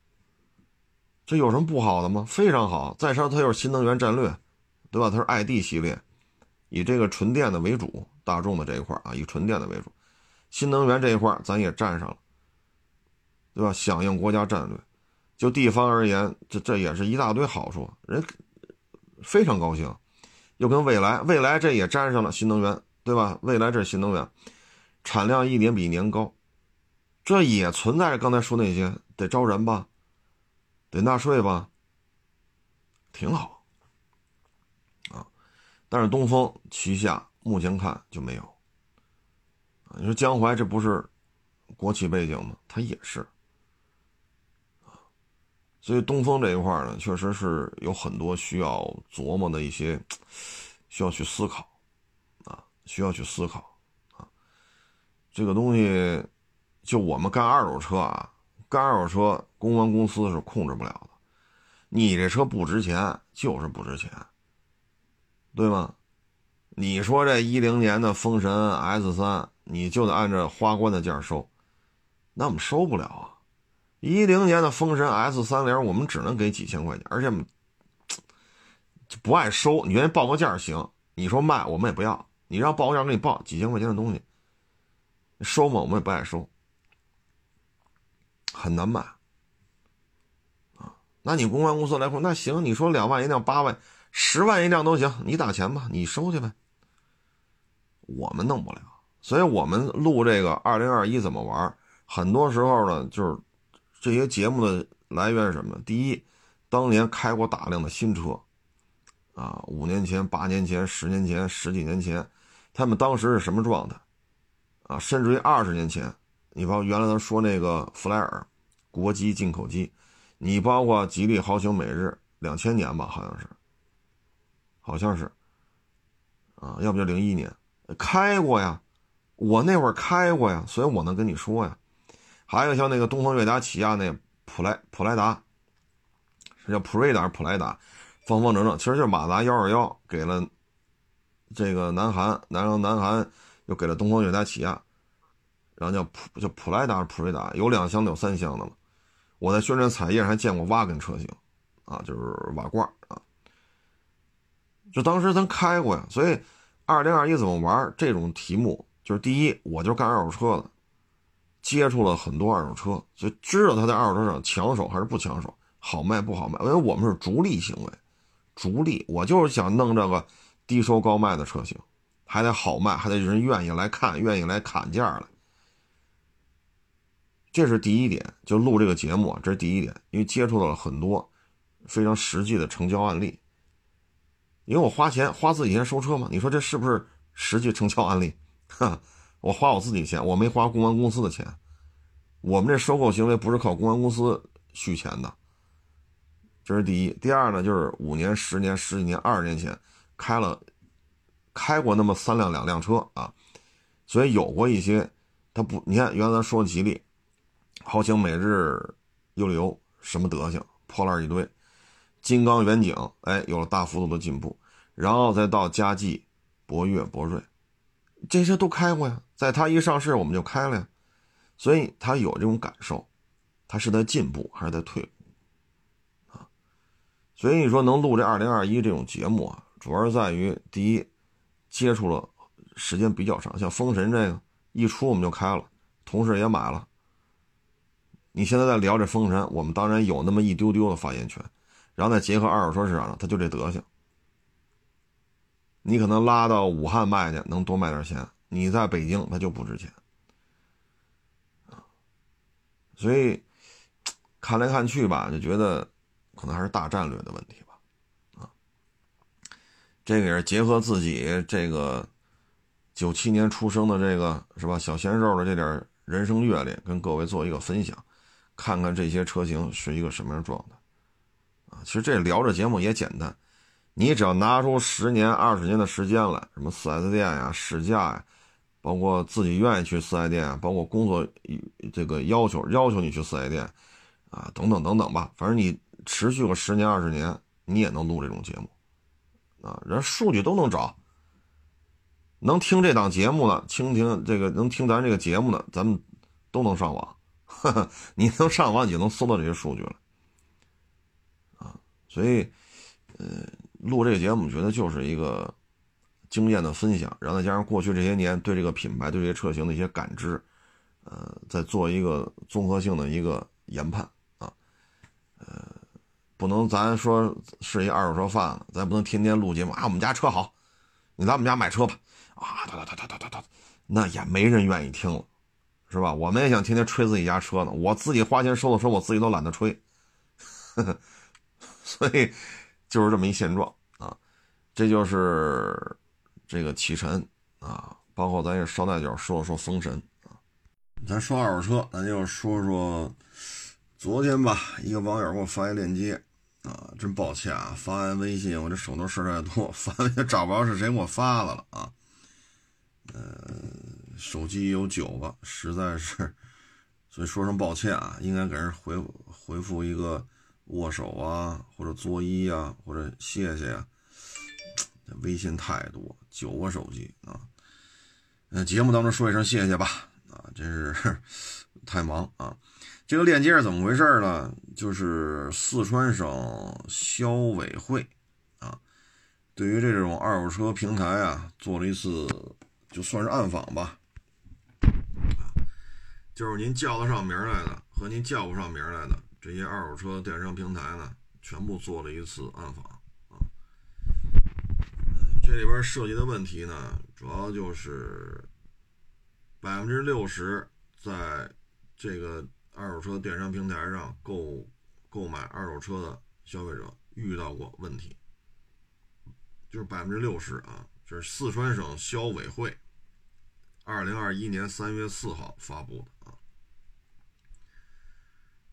这有什么不好的吗？非常好。再说它又是新能源战略，对吧？它是 ID 系列，以这个纯电的为主。大众的这一块啊，以纯电的为主，新能源这一块咱也占上了，对吧？响应国家战略，就地方而言，这这也是一大堆好处，人非常高兴。又跟未来，未来这也沾上了新能源，对吧？未来这是新能源，产量一年比一年高，这也存在着刚才说那些，得招人吧，得纳税吧，挺好啊。但是东风旗下。目前看就没有，啊，你说江淮这不是国企背景吗？它也是，啊，所以东风这一块呢，确实是有很多需要琢磨的一些，需要去思考，啊，需要去思考，啊，这个东西，就我们干二手车啊，干二手车，公关公司是控制不了的，你这车不值钱就是不值钱，对吗？你说这一零年的风神 S 三，你就得按照花冠的价收，那我们收不了啊，一零年的风神 S 三零，我们只能给几千块钱，而且就不爱收。你愿意报个价行，你说卖我们也不要。你让报个价给你报几千块钱的东西，收嘛？我们也不爱收，很难卖啊。那你公关公司来说，那行，你说两万一辆，八万、十万一辆都行，你打钱吧，你收去呗。我们弄不了，所以我们录这个二零二一怎么玩，很多时候呢，就是这些节目的来源是什么？第一，当年开过大量的新车，啊，五年前、八年前、十年前、十几年前，他们当时是什么状态？啊，甚至于二十年前，你包括原来咱说那个弗莱尔，国机进口机，你包括吉利豪情、美日，两千年吧，好像是，好像是，啊，要不就零一年。开过呀，我那会儿开过呀，所以我能跟你说呀。还有像那个东风悦达起亚那普莱普莱达，是叫普锐达普莱达，方方正正，其实就是马达幺二幺给了这个南韩，然后南韩又给了东风悦达起亚，然后叫普叫普莱达普锐达，有两厢的有三厢的了。我在宣传彩页上还见过瓦根车型，啊，就是瓦罐啊，就当时咱开过呀，所以。二零二一怎么玩？这种题目就是第一，我就干二手车的，接触了很多二手车，就知道他在二手车上抢手还是不抢手，好卖不好卖。因为我们是逐利行为，逐利，我就是想弄这个低收高卖的车型，还得好卖，还得人愿意来看，愿意来砍价来。这是第一点，就录这个节目，这是第一点，因为接触到了很多非常实际的成交案例。因为我花钱花自己钱收车嘛，你说这是不是实际成交案例？哈，我花我自己钱，我没花公关公司的钱。我们这收购行为不是靠公安公司续钱的，这是第一。第二呢，就是五年、十年、十几年、二十年前开了开过那么三辆两辆车啊，所以有过一些，他不，你看原来说吉利、豪情、每日、优利欧什么德行，破烂一堆。金刚远景，哎，有了大幅度的进步，然后再到佳绩、博越、博瑞，这些都开过呀。在它一上市，我们就开了呀，所以他有这种感受，他是在进步还是在退步啊？所以你说能录这二零二一这种节目啊，主要是在于第一，接触了时间比较长，像风神这个一出我们就开了，同事也买了。你现在在聊这风神，我们当然有那么一丢丢的发言权。然后再结合二手车市场上，它就这德行。你可能拉到武汉卖去，能多卖点钱；你在北京，它就不值钱。所以看来看去吧，就觉得可能还是大战略的问题吧。啊，这个也是结合自己这个九七年出生的这个是吧小鲜肉的这点人生阅历，跟各位做一个分享，看看这些车型是一个什么样状态。啊。其实这聊着节目也简单，你只要拿出十年、二十年的时间来，什么四 S 店呀、试驾呀，包括自己愿意去四 S 店啊，包括工作这个要求要求你去四 S 店，啊，等等等等吧，反正你持续个十年、二十年，你也能录这种节目，啊，人数据都能找，能听这档节目的，听听这个能听咱这个节目的，咱们都能上网，你能上网，你就能搜到这些数据了。啊所以，呃，录这个节目，觉得就是一个经验的分享，然后再加上过去这些年对这个品牌、对这些车型的一些感知，呃，再做一个综合性的一个研判啊，呃，不能咱说是一二手车贩子，咱不能天天录节目啊，我们家车好，你来我们家买车吧，啊，哒哒哒哒哒哒哒，那也没人愿意听了，是吧？我们也想天天吹自己家车呢，我自己花钱收的车，我自己都懒得吹。呵 呵所以，就是这么一现状啊，这就是这个启辰啊，包括咱也捎带脚说了说风神啊。咱说二手车，咱就说说昨天吧，一个网友给我发一链接啊，真抱歉啊，发完微信我这手头事太多，发 也找不着是谁给我发的了啊。呃，手机有九个，实在是，所以说声抱歉啊，应该给人回回复一个。握手啊，或者作揖啊，或者谢谢呀，微信太多，九个手机啊。那节目当中说一声谢谢吧，啊，真是 太忙啊。这个链接是怎么回事呢？就是四川省消委会啊，对于这种二手车平台啊，做了一次就算是暗访吧。就是您叫得上名来的和您叫不上名来的这些二手车电商平台呢，全部做了一次暗访啊。这里边涉及的问题呢，主要就是百分之六十在这个二手车电商平台上购购买二手车的消费者遇到过问题，就是百分之六十啊，这是四川省消委会二零二一年三月四号发布的。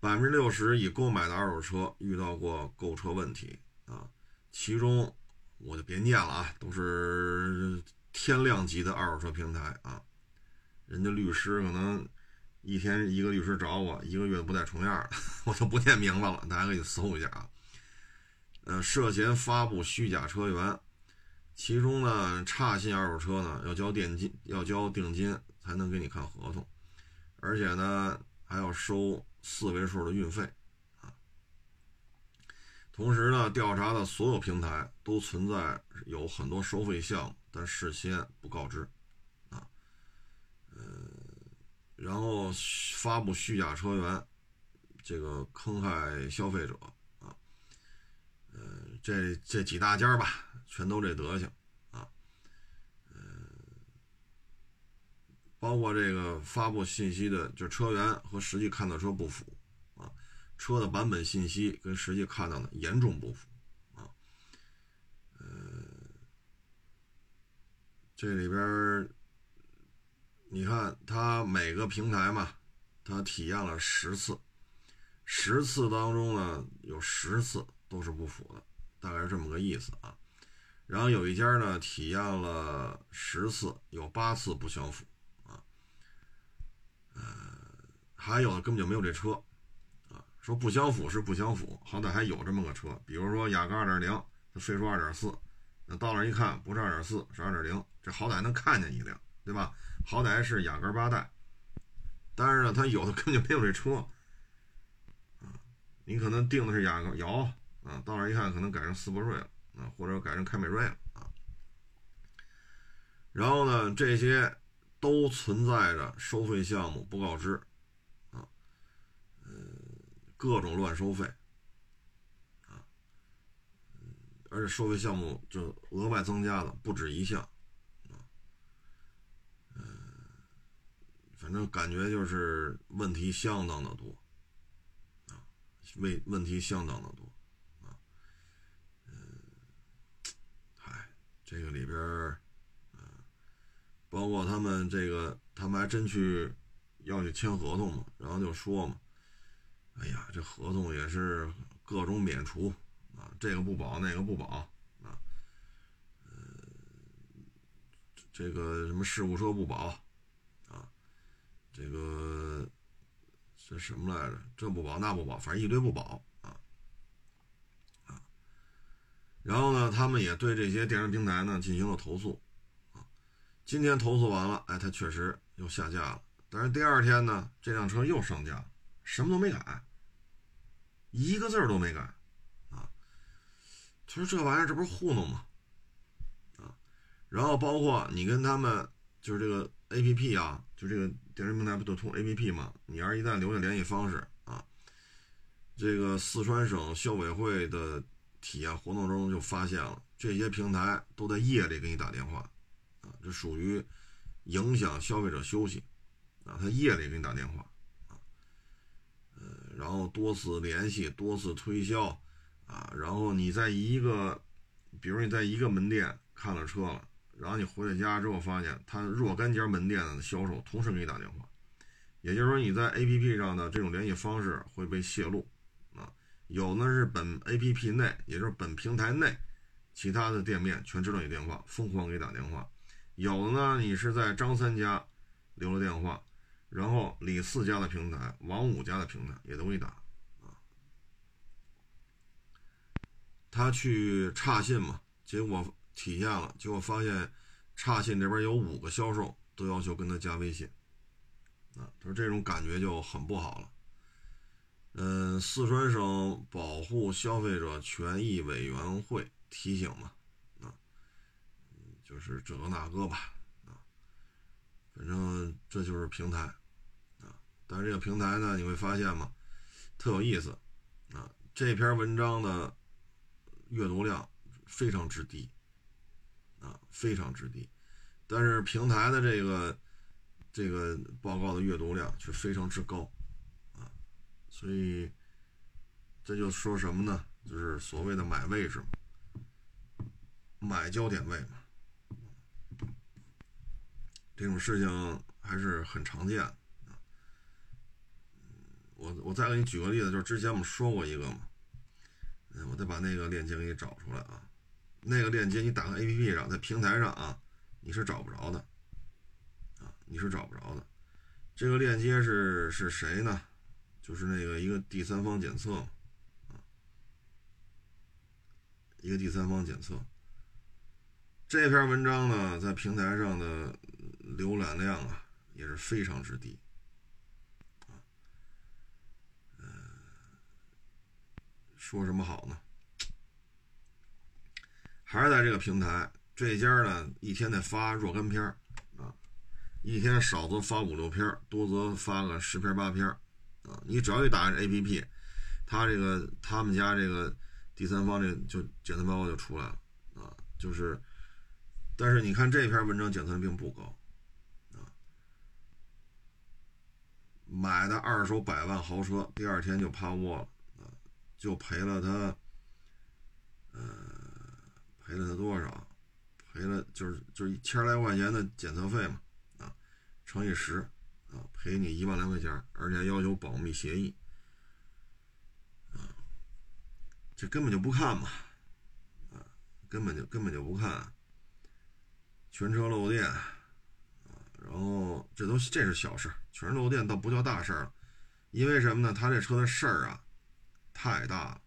百分之六十已购买的二手车遇到过购车问题啊，其中我就别念了啊，都是天量级的二手车平台啊，人家律师可能一天一个律师找我，一个月不带重样的，我就不念名字了，大家可以搜一下啊。呃，涉嫌发布虚假车源，其中呢，差信二手车呢要交定金，要交定金才能给你看合同，而且呢还要收。四位数的运费，啊，同时呢，调查的所有平台都存在有很多收费项目，但事先不告知，啊，呃，然后发布虚假车源，这个坑害消费者，啊，呃，这这几大家吧，全都这德行。包括这个发布信息的，就车源和实际看到车不符啊，车的版本信息跟实际看到的严重不符啊，呃，这里边你看它每个平台嘛，它体验了十次，十次当中呢有十次都是不符的，大概是这么个意思啊。然后有一家呢体验了十次，有八次不相符。呃，还有的根本就没有这车，啊，说不相符是不相符，好歹还有这么个车，比如说雅阁二点零，它非说二点四，那到那一看不是二点四，是二点零，这好歹能看见一辆，对吧？好歹是雅阁八代，但是呢，它有的根本就没有这车，啊，你可能定的是雅阁有，啊，到那一看可能改成思铂睿了，啊，或者改成凯美瑞了，啊，然后呢，这些。都存在着收费项目不告知，啊，呃，各种乱收费，啊，而且收费项目就额外增加了不止一项，啊，反正感觉就是问题相当的多，啊，问问题相当的多，啊，嗯，嗨，这个里边。包括他们这个，他们还真去要去签合同嘛，然后就说嘛，哎呀，这合同也是各种免除啊，这个不保，那个不保啊，呃，这个什么事故车不保啊，这个这什么来着？这不保那不保，反正一堆不保啊。然后呢，他们也对这些电商平台呢进行了投诉。今天投诉完了，哎，他确实又下架了。但是第二天呢，这辆车又上架，什么都没改，一个字儿都没改，啊，他说这玩意儿这不是糊弄吗？啊，然后包括你跟他们就是这个 A P P 啊，就这个电商平台不都通 A P P 吗？你要是一旦留下联系方式啊，这个四川省消委会的体验活动中就发现了，这些平台都在夜里给你打电话。这属于影响消费者休息啊！他夜里给你打电话啊，呃，然后多次联系、多次推销啊，然后你在一个，比如你在一个门店看了车了，然后你回到家之后发现他若干家门店的销售同时给你打电话，也就是说你在 APP 上的这种联系方式会被泄露啊，有呢是本 APP 内，也就是本平台内其他的店面全知道你电话，疯狂给你打电话。有的呢，你是在张三家留了电话，然后李四家的平台、王五家的平台也都给你打啊。他去差信嘛，结果体现了，结果发现差信这边有五个销售都要求跟他加微信啊，他说这种感觉就很不好了。嗯，四川省保护消费者权益委员会提醒嘛，就是这个那个吧，啊，反正这就是平台，啊，但是这个平台呢，你会发现嘛，特有意思，啊，这篇文章的阅读量非常之低，啊，非常之低，但是平台的这个这个报告的阅读量却非常之高。所以，这就说什么呢？就是所谓的买位置嘛，买焦点位嘛，这种事情还是很常见啊。我我再给你举个例子，就是之前我们说过一个嘛，嗯，我再把那个链接给你找出来啊。那个链接你打开 APP 上，在平台上啊，你是找不着的啊，你是找不着的。这个链接是是谁呢？就是那个一个第三方检测，啊，一个第三方检测。这篇文章呢，在平台上的浏览量啊，也是非常之低，啊，说什么好呢？还是在这个平台，这家呢，一天得发若干篇啊，一天少则发五六篇，多则发个十篇八篇。啊，你只要一打开 A P P，他这个他们家这个第三方这就检测报告就出来了啊，就是，但是你看这篇文章检测并不高买的二手百万豪车，第二天就趴窝了啊，就赔了他，呃，赔了他多少？赔了就是就是一千来块钱的检测费嘛啊，乘以十。啊，赔你一万来块钱，而且要求保密协议，啊，这根本就不看嘛，啊，根本就根本就不看，全车漏电，然后这都这是小事，全是漏电倒不叫大事儿了，因为什么呢？他这车的事儿啊太大了，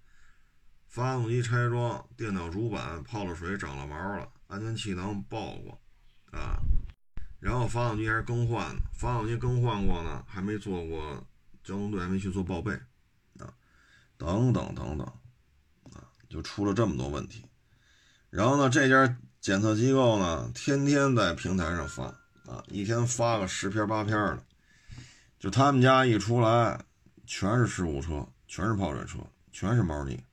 发动机拆装，电脑主板泡了水长了毛了，安全气囊爆过，啊。然后发动机还是更换，发动机更换过呢，还没做过交通队，还没去做报备，啊，等等等等，啊，就出了这么多问题。然后呢，这家检测机构呢，天天在平台上发，啊，一天发个十篇八篇的，就他们家一出来，全是事故车，全是泡水车，全是猫腻，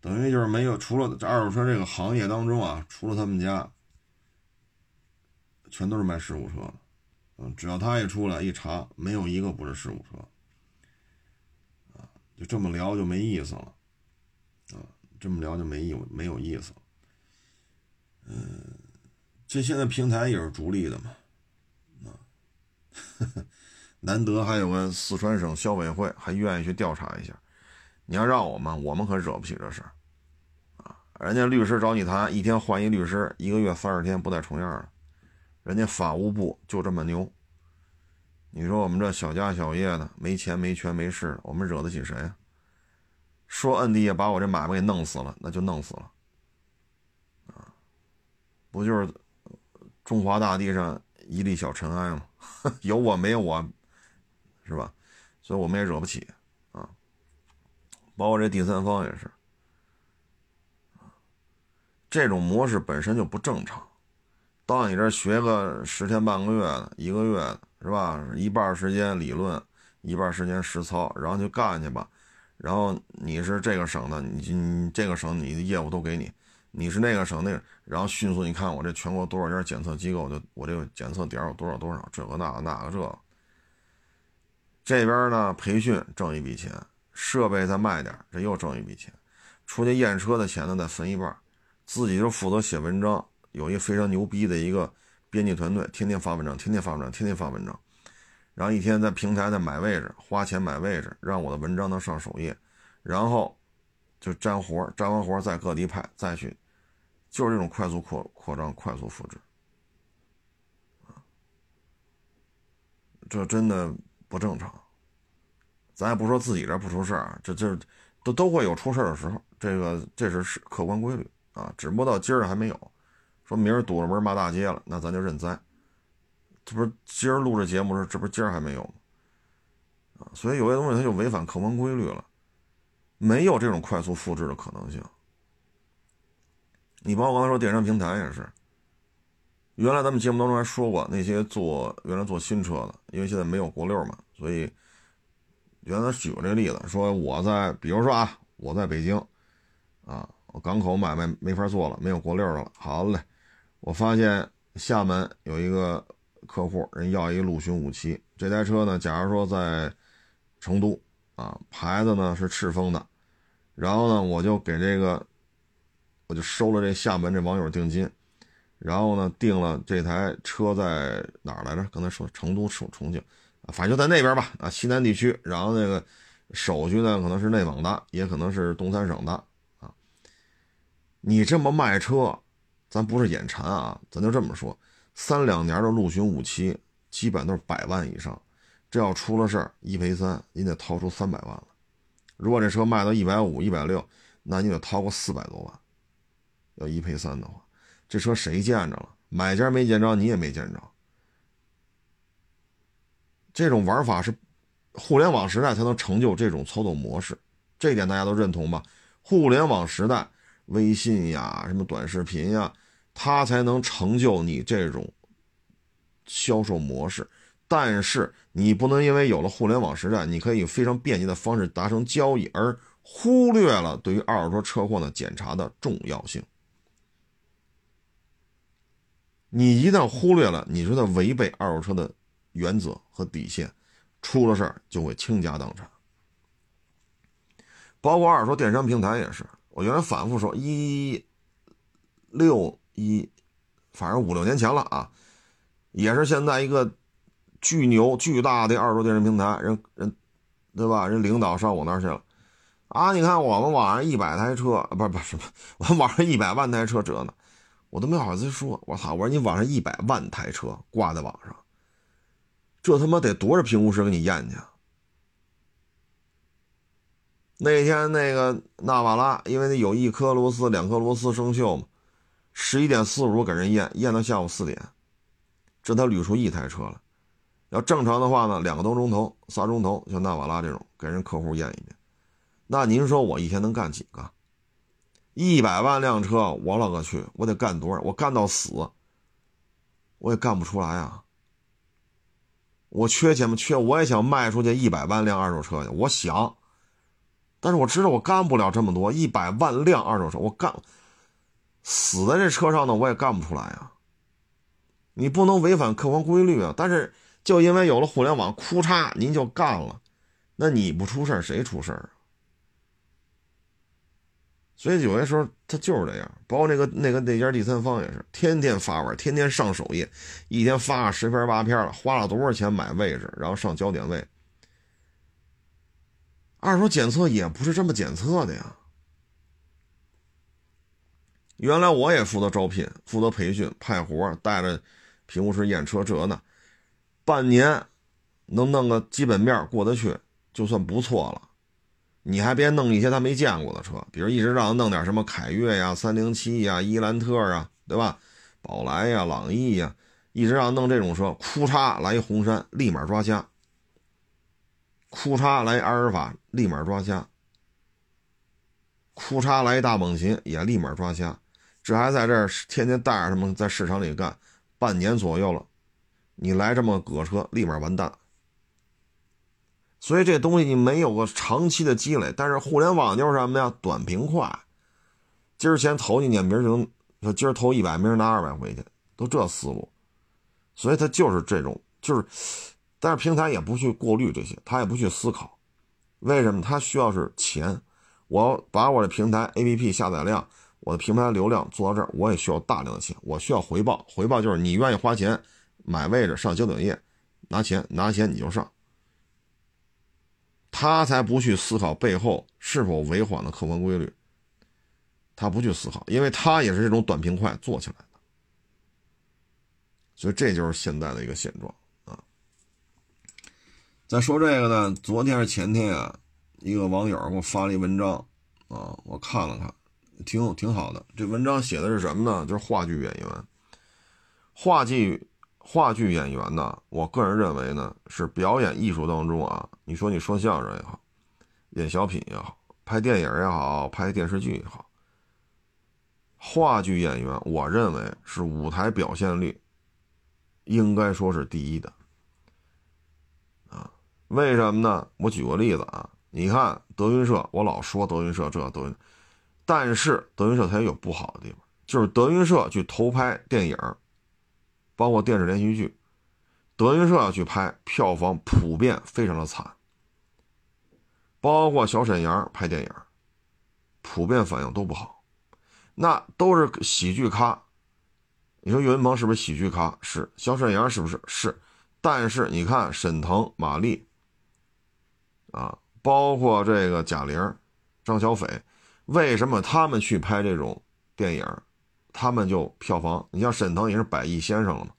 等于就是没有除了这二手车这个行业当中啊，除了他们家。全都是卖事故车的，嗯，只要他一出来一查，没有一个不是事故车，啊，就这么聊就没意思了，啊，这么聊就没意没有意思了，嗯，这现在平台也是逐利的嘛，啊，难得还有个四川省消委会还愿意去调查一下，你要让我们，我们可惹不起这事儿，啊，人家律师找你谈，一天换一律师，一个月三十天不带重样的。人家法务部就这么牛，你说我们这小家小业的，没钱没权没势，我们惹得起谁啊？说摁地下把我这买卖给弄死了，那就弄死了，啊，不就是中华大地上一粒小尘埃嘛？有我没有我，是吧？所以我们也惹不起啊，包括这第三方也是，这种模式本身就不正常。到你这学个十天半个月的，一个月的是吧？一半时间理论，一半时间实操，然后就干去吧。然后你是这个省的，你你这个省你的业务都给你；你是那个省那个，然后迅速你看我这全国多少家检测机构，就我这个检测点有多少多少，这个那个那个这。这边呢培训挣一笔钱，设备再卖点，这又挣一笔钱。出去验车的钱呢再分一半，自己就负责写文章。有一个非常牛逼的一个编辑团队，天天发文章，天天发文章，天天发文章，然后一天在平台在买位置，花钱买位置，让我的文章能上首页，然后就粘活，粘完活再各地派，再去，就是这种快速扩扩张、快速复制，这真的不正常。咱也不说自己这不出事儿，这这都都会有出事儿的时候，这个这是是客观规律啊，只不过到今儿还没有。说明儿堵着门骂大街了，那咱就认栽。这不是今儿录这节目是，这不是今儿还没有吗？啊，所以有些东西它就违反客观规律了，没有这种快速复制的可能性。你包括刚才说电商平台也是，原来咱们节目当中还说过，那些做原来做新车的，因为现在没有国六嘛，所以原来举过这个例子，说我在，比如说啊，我在北京，啊，港口买卖没法做了，没有国六的了，好嘞，我发现厦门有一个客户，人要一陆巡五七，这台车呢，假如说在成都，啊，牌子呢是赤峰的，然后呢，我就给这个。我就收了这厦门这网友定金，然后呢，订了这台车在哪儿来着？刚才说成都、重重庆，反正就在那边吧，啊，西南地区。然后那个手续呢，可能是内蒙的，也可能是东三省的，啊。你这么卖车，咱不是眼馋啊，咱就这么说，三两年的陆巡五七，基本都是百万以上。这要出了事儿，一赔三，你得掏出三百万了。如果这车卖到一百五、一百六，那你得掏个四百多万。要一赔三的话，这车谁见着了？买家没见着，你也没见着。这种玩法是互联网时代才能成就这种操作模式，这点大家都认同吧？互联网时代，微信呀，什么短视频呀，它才能成就你这种销售模式。但是你不能因为有了互联网时代，你可以非常便捷的方式达成交易，而忽略了对于二手车车况的检查的重要性。你一旦忽略了，你说他违背二手车的原则和底线，出了事儿就会倾家荡产。包括二手车电商平台也是，我原来反复说一六一，反正五六年前了啊，也是现在一个巨牛巨大的二手车电商平台，人人对吧？人领导上我那儿去了啊！你看我们网上一百台车，不是不是什么，我们网上一百万台车折呢。我都没好意思说，我操！我说你网上一百万台车挂在网上，这他妈得多少评估师给你验去？那天那个纳瓦拉，因为那有一颗螺丝、两颗螺丝生锈嘛，十一点四十五给人验，验到下午四点，这他捋出一台车来。要正常的话呢，两个多钟头、仨钟头，像纳瓦拉这种给人客户验一遍，那您说我一天能干几个？一百万辆车，我勒个去！我得干多少？我干到死，我也干不出来啊！我缺钱吗？缺！我也想卖出去一百万辆二手车去，我想，但是我知道我干不了这么多一百万辆二手车，我干死在这车上呢，我也干不出来啊！你不能违反客观规律啊！但是就因为有了互联网，哭嚓您就干了，那你不出事谁出事啊？所以有些时候他就是这样，包括那个那个那家第三方也是，天天发文，天天上首页，一天发十篇八篇了，花了多少钱买位置，然后上焦点位。二手检测也不是这么检测的呀。原来我也负责招聘，负责培训，派活，带着评估师验车这那，半年能弄个基本面过得去，就算不错了。你还别弄一些他没见过的车，比如一直让他弄点什么凯越呀、三零七呀、伊兰特啊，对吧？宝来呀、朗逸呀，一直让弄这种车，哭嚓来一红山，立马抓瞎；哭嚓来阿尔法，立马抓瞎；哭嚓来一大猛禽，也立马抓瞎。这还在这儿天天带着他们在市场里干，半年左右了，你来这么个车，立马完蛋。所以这东西你没有个长期的积累，但是互联网就是什么呀？短平快，今儿钱投进去，明儿就能今儿投一百，明儿拿二百回去，都这思路。所以它就是这种，就是，但是平台也不去过滤这些，他也不去思考，为什么？他需要是钱，我把我的平台 APP 下载量，我的平台流量做到这儿，我也需要大量的钱，我需要回报，回报就是你愿意花钱买位置上焦点页，拿钱拿钱你就上。他才不去思考背后是否违反了客观规律，他不去思考，因为他也是这种短平快做起来的，所以这就是现在的一个现状啊。再说这个呢，昨天是前天啊，一个网友给我发了一文章啊，我看了看，挺挺好的。这文章写的是什么呢？就是话剧演员，话剧话剧演员呢，我个人认为呢，是表演艺术当中啊，你说你说相声也好，演小品也好，拍电影也好，拍电视剧也好，话剧演员，我认为是舞台表现力应该说是第一的啊。为什么呢？我举个例子啊，你看德云社，我老说德云社这德云，但是德云社它也有不好的地方，就是德云社去投拍电影。包括电视连续剧，德云社要去拍，票房普遍非常的惨。包括小沈阳拍电影，普遍反应都不好。那都是喜剧咖，你说岳云鹏是不是喜剧咖？是。小沈阳是不是？是。但是你看沈腾、马丽，啊，包括这个贾玲、张小斐，为什么他们去拍这种电影？他们就票房，你像沈腾也是百亿先生了嘛。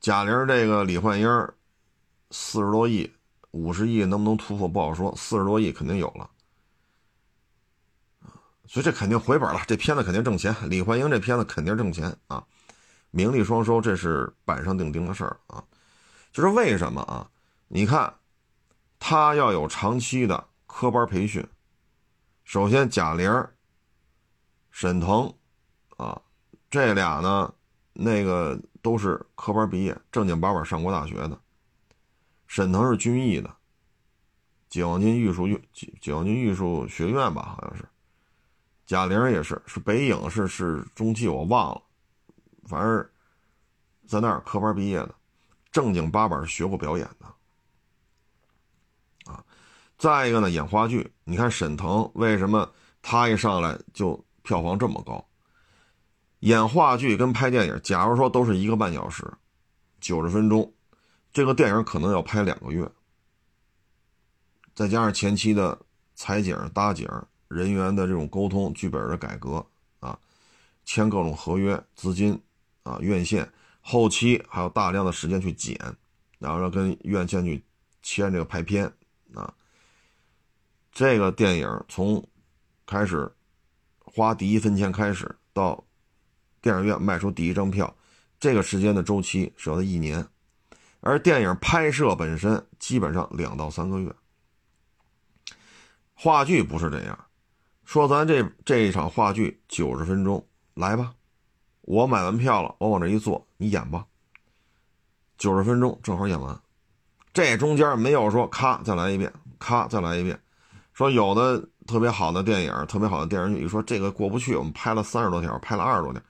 贾玲这个李焕英，四十多亿、五十亿能不能突破不好说，四十多亿肯定有了所以这肯定回本了，这片子肯定挣钱。李焕英这片子肯定挣钱啊，名利双收，这是板上钉钉的事儿啊。就是为什么啊？你看，他要有长期的科班培训，首先贾玲。沈腾，啊，这俩呢，那个都是科班毕业，正经八百上过大学的。沈腾是军艺的，解放军艺术院，解放军艺术学院吧，好像是。贾玲也是，是北影，是是中戏，我忘了，反正，在那儿科班毕业的，正经八百学过表演的。啊，再一个呢，演话剧，你看沈腾为什么他一上来就。票房这么高，演话剧跟拍电影，假如说都是一个半小时，九十分钟，这个电影可能要拍两个月，再加上前期的采景、搭景、人员的这种沟通、剧本的改革啊，签各种合约、资金啊、院线，后期还有大量的时间去剪，然后要跟院线去签这个排片啊，这个电影从开始。花第一分钱开始到电影院卖出第一张票，这个时间的周期是要一年，而电影拍摄本身基本上两到三个月。话剧不是这样，说咱这这一场话剧九十分钟，来吧，我买完票了，我往这一坐，你演吧，九十分钟正好演完，这中间没有说咔再来一遍，咔再来一遍，说有的。特别好的电影，特别好的电视剧，你说这个过不去，我们拍了三十多条，拍了二十多条，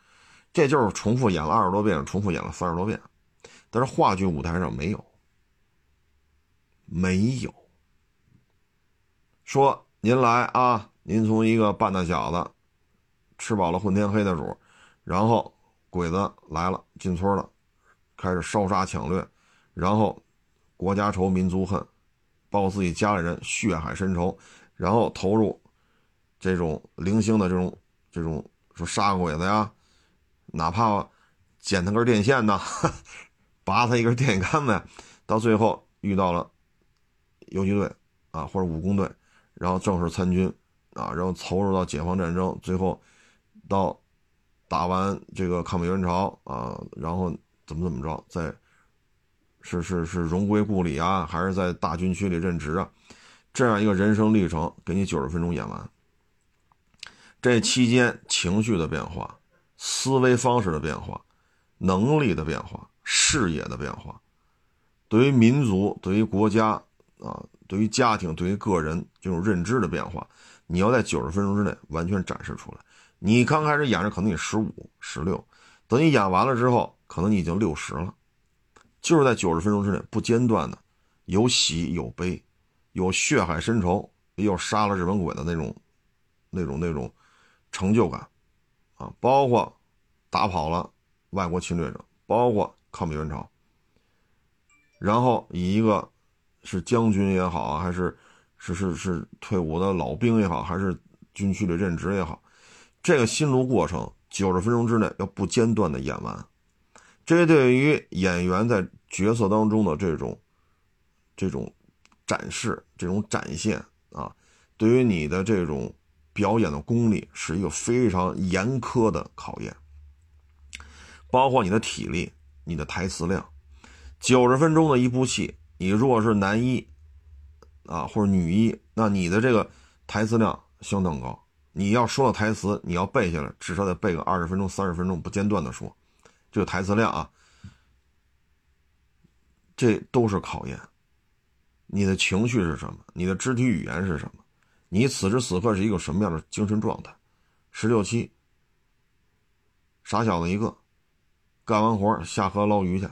这就是重复演了二十多遍，重复演了三十多遍。但是话剧舞台上没有，没有。说您来啊，您从一个半大小子，吃饱了混天黑的主，然后鬼子来了，进村了，开始烧杀抢掠，然后国家仇、民族恨，报自己家里人血海深仇。然后投入这种零星的这种这种说杀鬼子呀，哪怕剪他根电线呐，拔他一根电线杆子，到最后遇到了游击队啊或者武工队，然后正式参军啊，然后投入到解放战争，最后到打完这个抗美援朝啊，然后怎么怎么着，在是是是荣归故里啊，还是在大军区里任职啊？这样一个人生历程，给你九十分钟演完。这期间情绪的变化、思维方式的变化、能力的变化、视野的变化，对于民族、对于国家啊、对于家庭、对于个人这种认知的变化，你要在九十分钟之内完全展示出来。你刚开始演着可能你十五、十六，等你演完了之后，可能你已经六十了。就是在九十分钟之内不间断的，有喜有悲。有血海深仇，也有杀了日本鬼的那种、那种、那种成就感啊！包括打跑了外国侵略者，包括抗美援朝，然后以一个是将军也好啊，还是是是是退伍的老兵也好，还是军区里任职也好，这个心路过程九十分钟之内要不间断的演完，这对于演员在角色当中的这种这种。展示这种展现啊，对于你的这种表演的功力是一个非常严苛的考验。包括你的体力、你的台词量。九十分钟的一部戏，你如果是男一啊或者女一，那你的这个台词量相当高。你要说的台词，你要背下来，至少得背个二十分钟、三十分钟不间断的说，这个台词量啊，这都是考验。你的情绪是什么？你的肢体语言是什么？你此时此刻是一个什么样的精神状态？十六七，傻小子一个，干完活下河捞鱼去。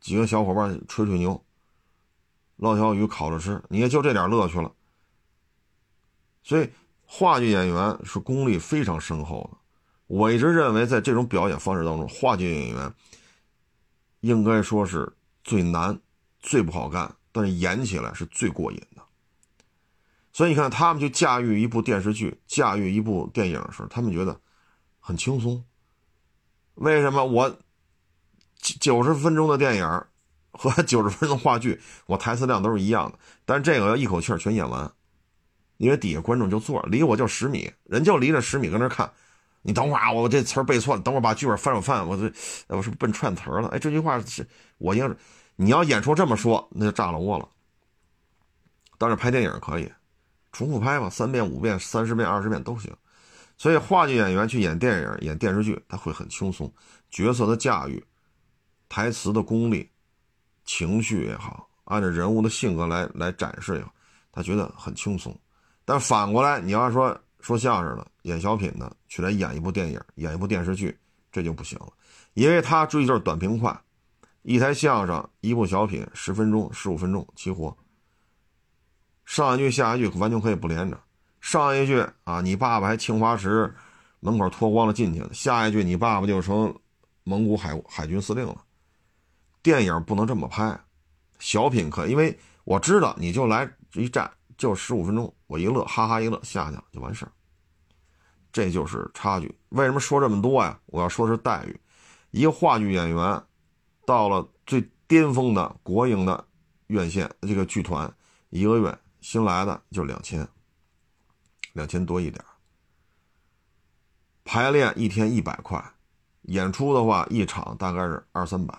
几个小伙伴吹吹牛，捞条鱼烤着吃，你也就这点乐趣了。所以，话剧演员是功力非常深厚的。我一直认为，在这种表演方式当中，话剧演员应该说是最难、最不好干，但是演起来是最过瘾的。所以，你看他们去驾驭一部电视剧、驾驭一部电影时，他们觉得很轻松。为什么我？九十分钟的电影和 九十分钟话剧，我台词量都是一样的，但是这个要一口气全演完，因为底下观众就坐，离我就十米，人就离着十米搁那看。你等会儿啊，我这词儿背错了，等会儿把剧本翻翻翻，我这我是不是笨串词了。哎，这句话是我应该是，你要演出这么说，那就炸了窝了。但是拍电影可以重复拍嘛，三遍、五遍、三十遍、二十遍都行。所以话剧演员去演电影、演电视剧，他会很轻松，角色的驾驭。台词的功力、情绪也好，按照人物的性格来来展示也好，他觉得很轻松。但反过来，你要说说相声的、演小品的，去来演一部电影、演一部电视剧，这就不行了，因为他追求短平快，一台相声、一部小品，十分钟、十五分钟齐活。上一句下一句完全可以不连着，上一句啊，你爸爸还青花瓷门口脱光了进去了，下一句你爸爸就成蒙古海海军司令了。电影不能这么拍，小品可，因为我知道你就来一站就十五分钟，我一乐哈哈一乐下去了就完事儿，这就是差距。为什么说这么多呀？我要说是待遇。一个话剧演员到了最巅峰的国营的院线这个剧团，一个月新来的就两千，两千多一点。排练一天一百块，演出的话一场大概是二三百。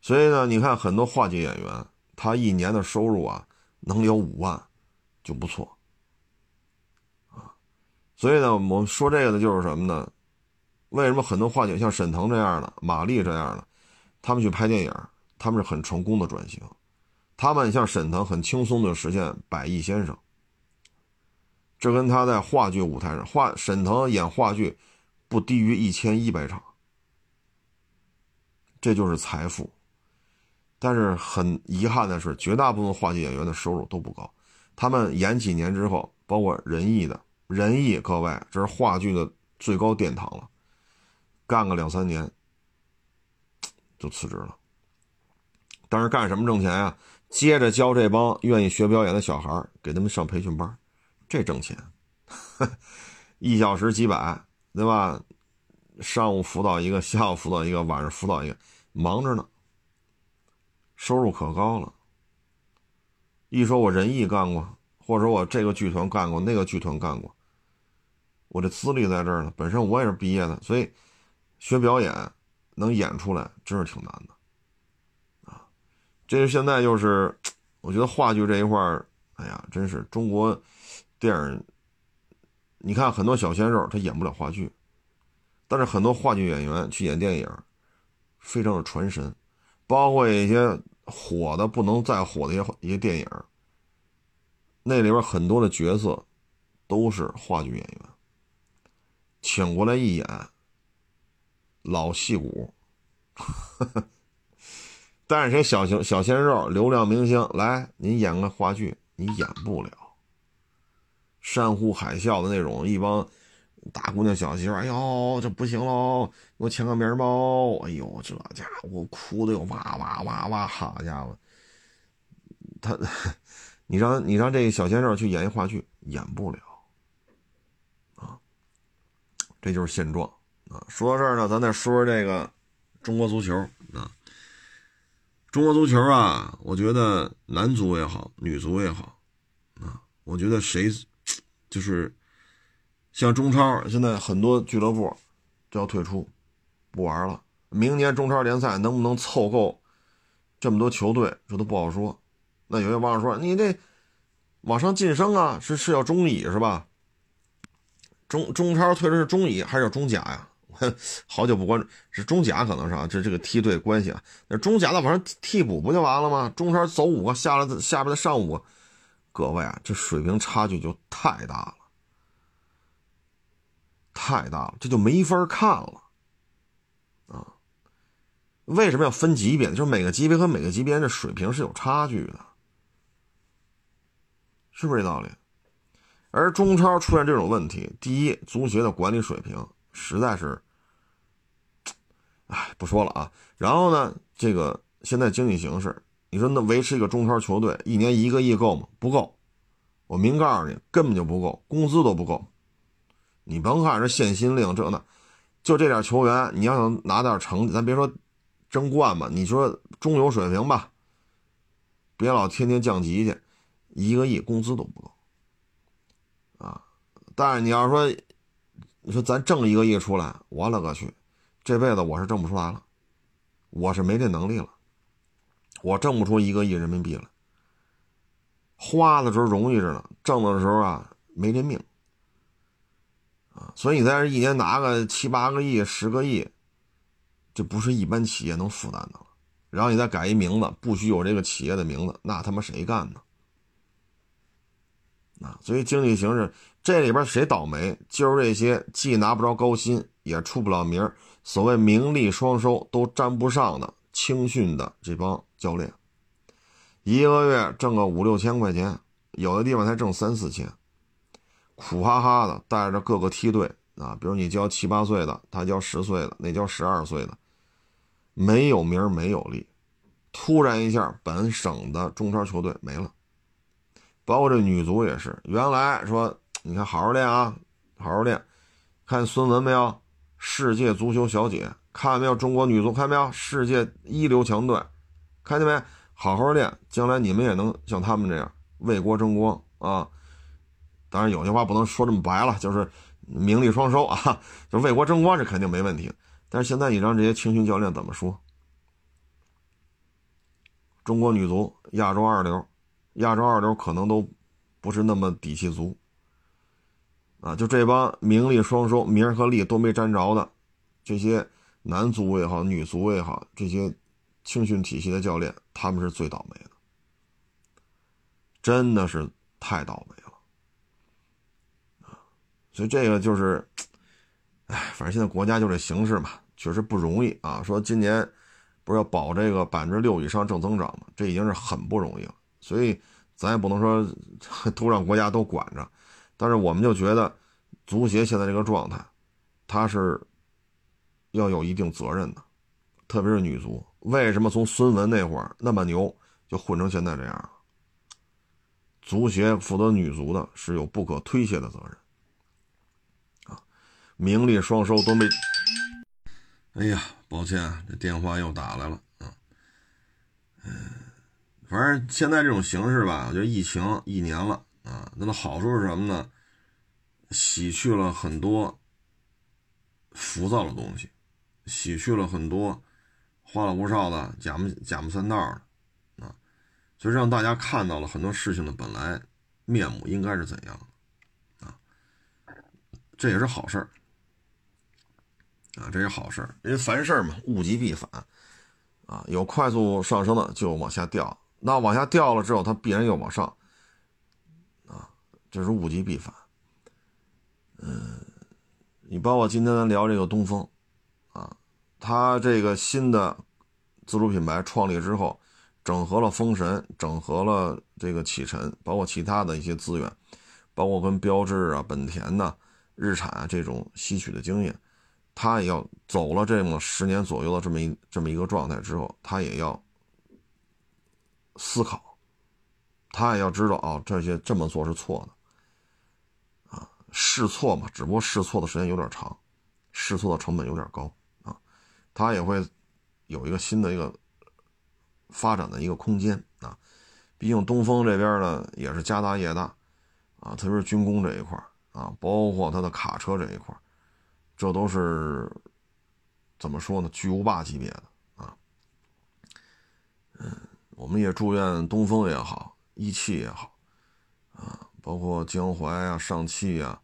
所以呢，你看很多话剧演员，他一年的收入啊，能有五万，就不错，啊，所以呢，我们说这个的就是什么呢？为什么很多话剧像沈腾这样的、马丽这样的，他们去拍电影，他们是很成功的转型，他们像沈腾很轻松的实现百亿先生，这跟他在话剧舞台上，话沈腾演话剧不低于一千一百场，这就是财富。但是很遗憾的是，绝大部分话剧演员的收入都不高。他们演几年之后，包括仁义的仁义，各位，这是话剧的最高殿堂了。干个两三年就辞职了。但是干什么挣钱呀？接着教这帮愿意学表演的小孩，给他们上培训班，这挣钱。一小时几百，对吧？上午辅导一个，下午辅导一个，晚上辅导一个，忙着呢。收入可高了。一说我仁义干过，或者我这个剧团干过，那个剧团干过，我这资历在这儿呢。本身我也是毕业的，所以学表演能演出来，真是挺难的啊。这是现在就是，我觉得话剧这一块儿，哎呀，真是中国电影。你看很多小鲜肉他演不了话剧，但是很多话剧演员去演电影，非常的传神。包括一些火的不能再火的一些一些电影，那里边很多的角色都是话剧演员，请过来一演，老戏骨，但是谁小型小鲜肉、流量明星来，您演个话剧，你演不了。山呼海啸的那种一帮。大姑娘小媳妇，哎呦，这不行喽！给我签个名吧！哎呦，这家伙哭的又哇哇哇哇！好家伙，他，你让你让这个小鲜肉去演一话剧，演不了啊！这就是现状说到这儿呢，咱再说说这个中国足球啊。中国足球啊，我觉得男足也好，女足也好啊，我觉得谁就是。像中超现在很多俱乐部，就要退出，不玩了。明年中超联赛能不能凑够这么多球队，这都不好说。那有些网友说：“你这往上晋升啊，是是要中乙是吧？中中超退的是中乙还是要中甲呀？” 好久不关注，是中甲可能是啊，这这个梯队关系啊。那中甲的往上替补不就完了吗？中超走五个，下来下边的上五个，各位啊，这水平差距就太大了，太大了，这就没法看了啊。为什么要分级别呢？就是每个级别和每个级别的水平是有差距的，是不是这道理？而中超出现这种问题，第一，足协的管理水平实在是。哎，不说了啊。然后呢，这个现在经济形势，你说那维持一个中超球队一年一个亿够吗？不够。我明告诉你，根本就不够，工资都不够。你甭看这限薪令这那，就这点球员，你要想拿点成绩，咱别说争冠吧，你说中游水平吧，别老天天降级去，一个亿工资都不够啊。但是你要说，你说咱挣一个亿出来，我勒个去！这辈子我是挣不出来了，我是没这能力了，我挣不出一个亿人民币来。花的时候容易着呢，挣的时候啊没这命啊。所以你在这一年拿个七八个亿、十个亿，这不是一般企业能负担的了。然后你再改一名字，不许有这个企业的名字，那他妈谁干呢？啊，所以经济形势这里边谁倒霉，就是这些既拿不着高薪，也出不了名所谓名利双收都沾不上的青训的这帮教练，一个月挣个五六千块钱，有的地方才挣三四千，苦哈哈的带着各个梯队啊，比如你教七八岁的，他教十岁的，那教十二岁的，没有名没有利，突然一下本省的中超球队没了，包括这女足也是，原来说你看好好练啊，好好练，看孙文没有？世界足球小姐，看见没有？中国女足，看见没有？世界一流强队，看见没？好好练，将来你们也能像他们这样为国争光啊！当然，有些话不能说这么白了，就是名利双收啊，就为国争光是肯定没问题。但是现在你让这些青训教练怎么说？中国女足亚洲二流，亚洲二流可能都不是那么底气足。啊，就这帮名利双收、名和利都没沾着的这些男足也好、女足也好，这些青训体系的教练，他们是最倒霉的，真的是太倒霉了啊！所以这个就是，哎，反正现在国家就这形势嘛，确实不容易啊。说今年不是要保这个百分之六以上正增长嘛，这已经是很不容易了。所以咱也不能说 都让国家都管着。但是我们就觉得，足协现在这个状态，他是要有一定责任的，特别是女足。为什么从孙文那会儿那么牛，就混成现在这样？足协负责女足的是有不可推卸的责任，啊，名利双收都没。哎呀，抱歉，这电话又打来了啊。嗯，反正现在这种形势吧，我觉得疫情一年了。啊，那么好处是什么呢？洗去了很多浮躁的东西，洗去了很多花里胡哨的假模假模三道的啊，就让大家看到了很多事情的本来面目应该是怎样啊，这也是好事儿啊，这是好事儿，因为凡事嘛，物极必反啊，有快速上升的就往下掉，那往下掉了之后，它必然又往上。这是物极必反，嗯，你包括今天咱聊这个东风，啊，它这个新的自主品牌创立之后，整合了风神，整合了这个启辰，包括其他的一些资源，包括跟标致啊、本田呐、日产啊这种吸取的经验，它也要走了这么十年左右的这么一这么一个状态之后，它也要思考，他也要知道啊，这些这么做是错的。试错嘛，只不过试错的时间有点长，试错的成本有点高啊，它也会有一个新的一个发展的一个空间啊。毕竟东风这边呢也是家大业大啊，特别是军工这一块啊，包括它的卡车这一块这都是怎么说呢？巨无霸级别的啊。嗯，我们也祝愿东风也好，一汽也好，啊，包括江淮啊、上汽啊、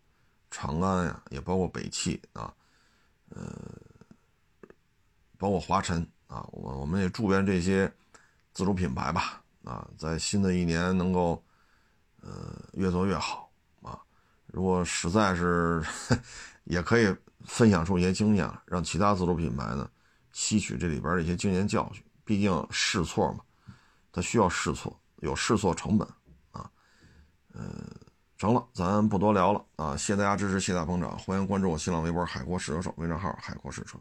长安呀，也包括北汽啊，呃，包括华晨啊，我我们也祝愿这些自主品牌吧，啊，在新的一年能够呃越做越好啊。如果实在是，也可以。分享出一些经验，让其他自主品牌呢吸取这里边的一些经验教训。毕竟试错嘛，它需要试错，有试错成本啊。嗯，成了，咱不多聊了啊。谢谢大家支持，谢大捧场，欢迎关注我新浪微博“海阔试车手”微信号“海阔试车”。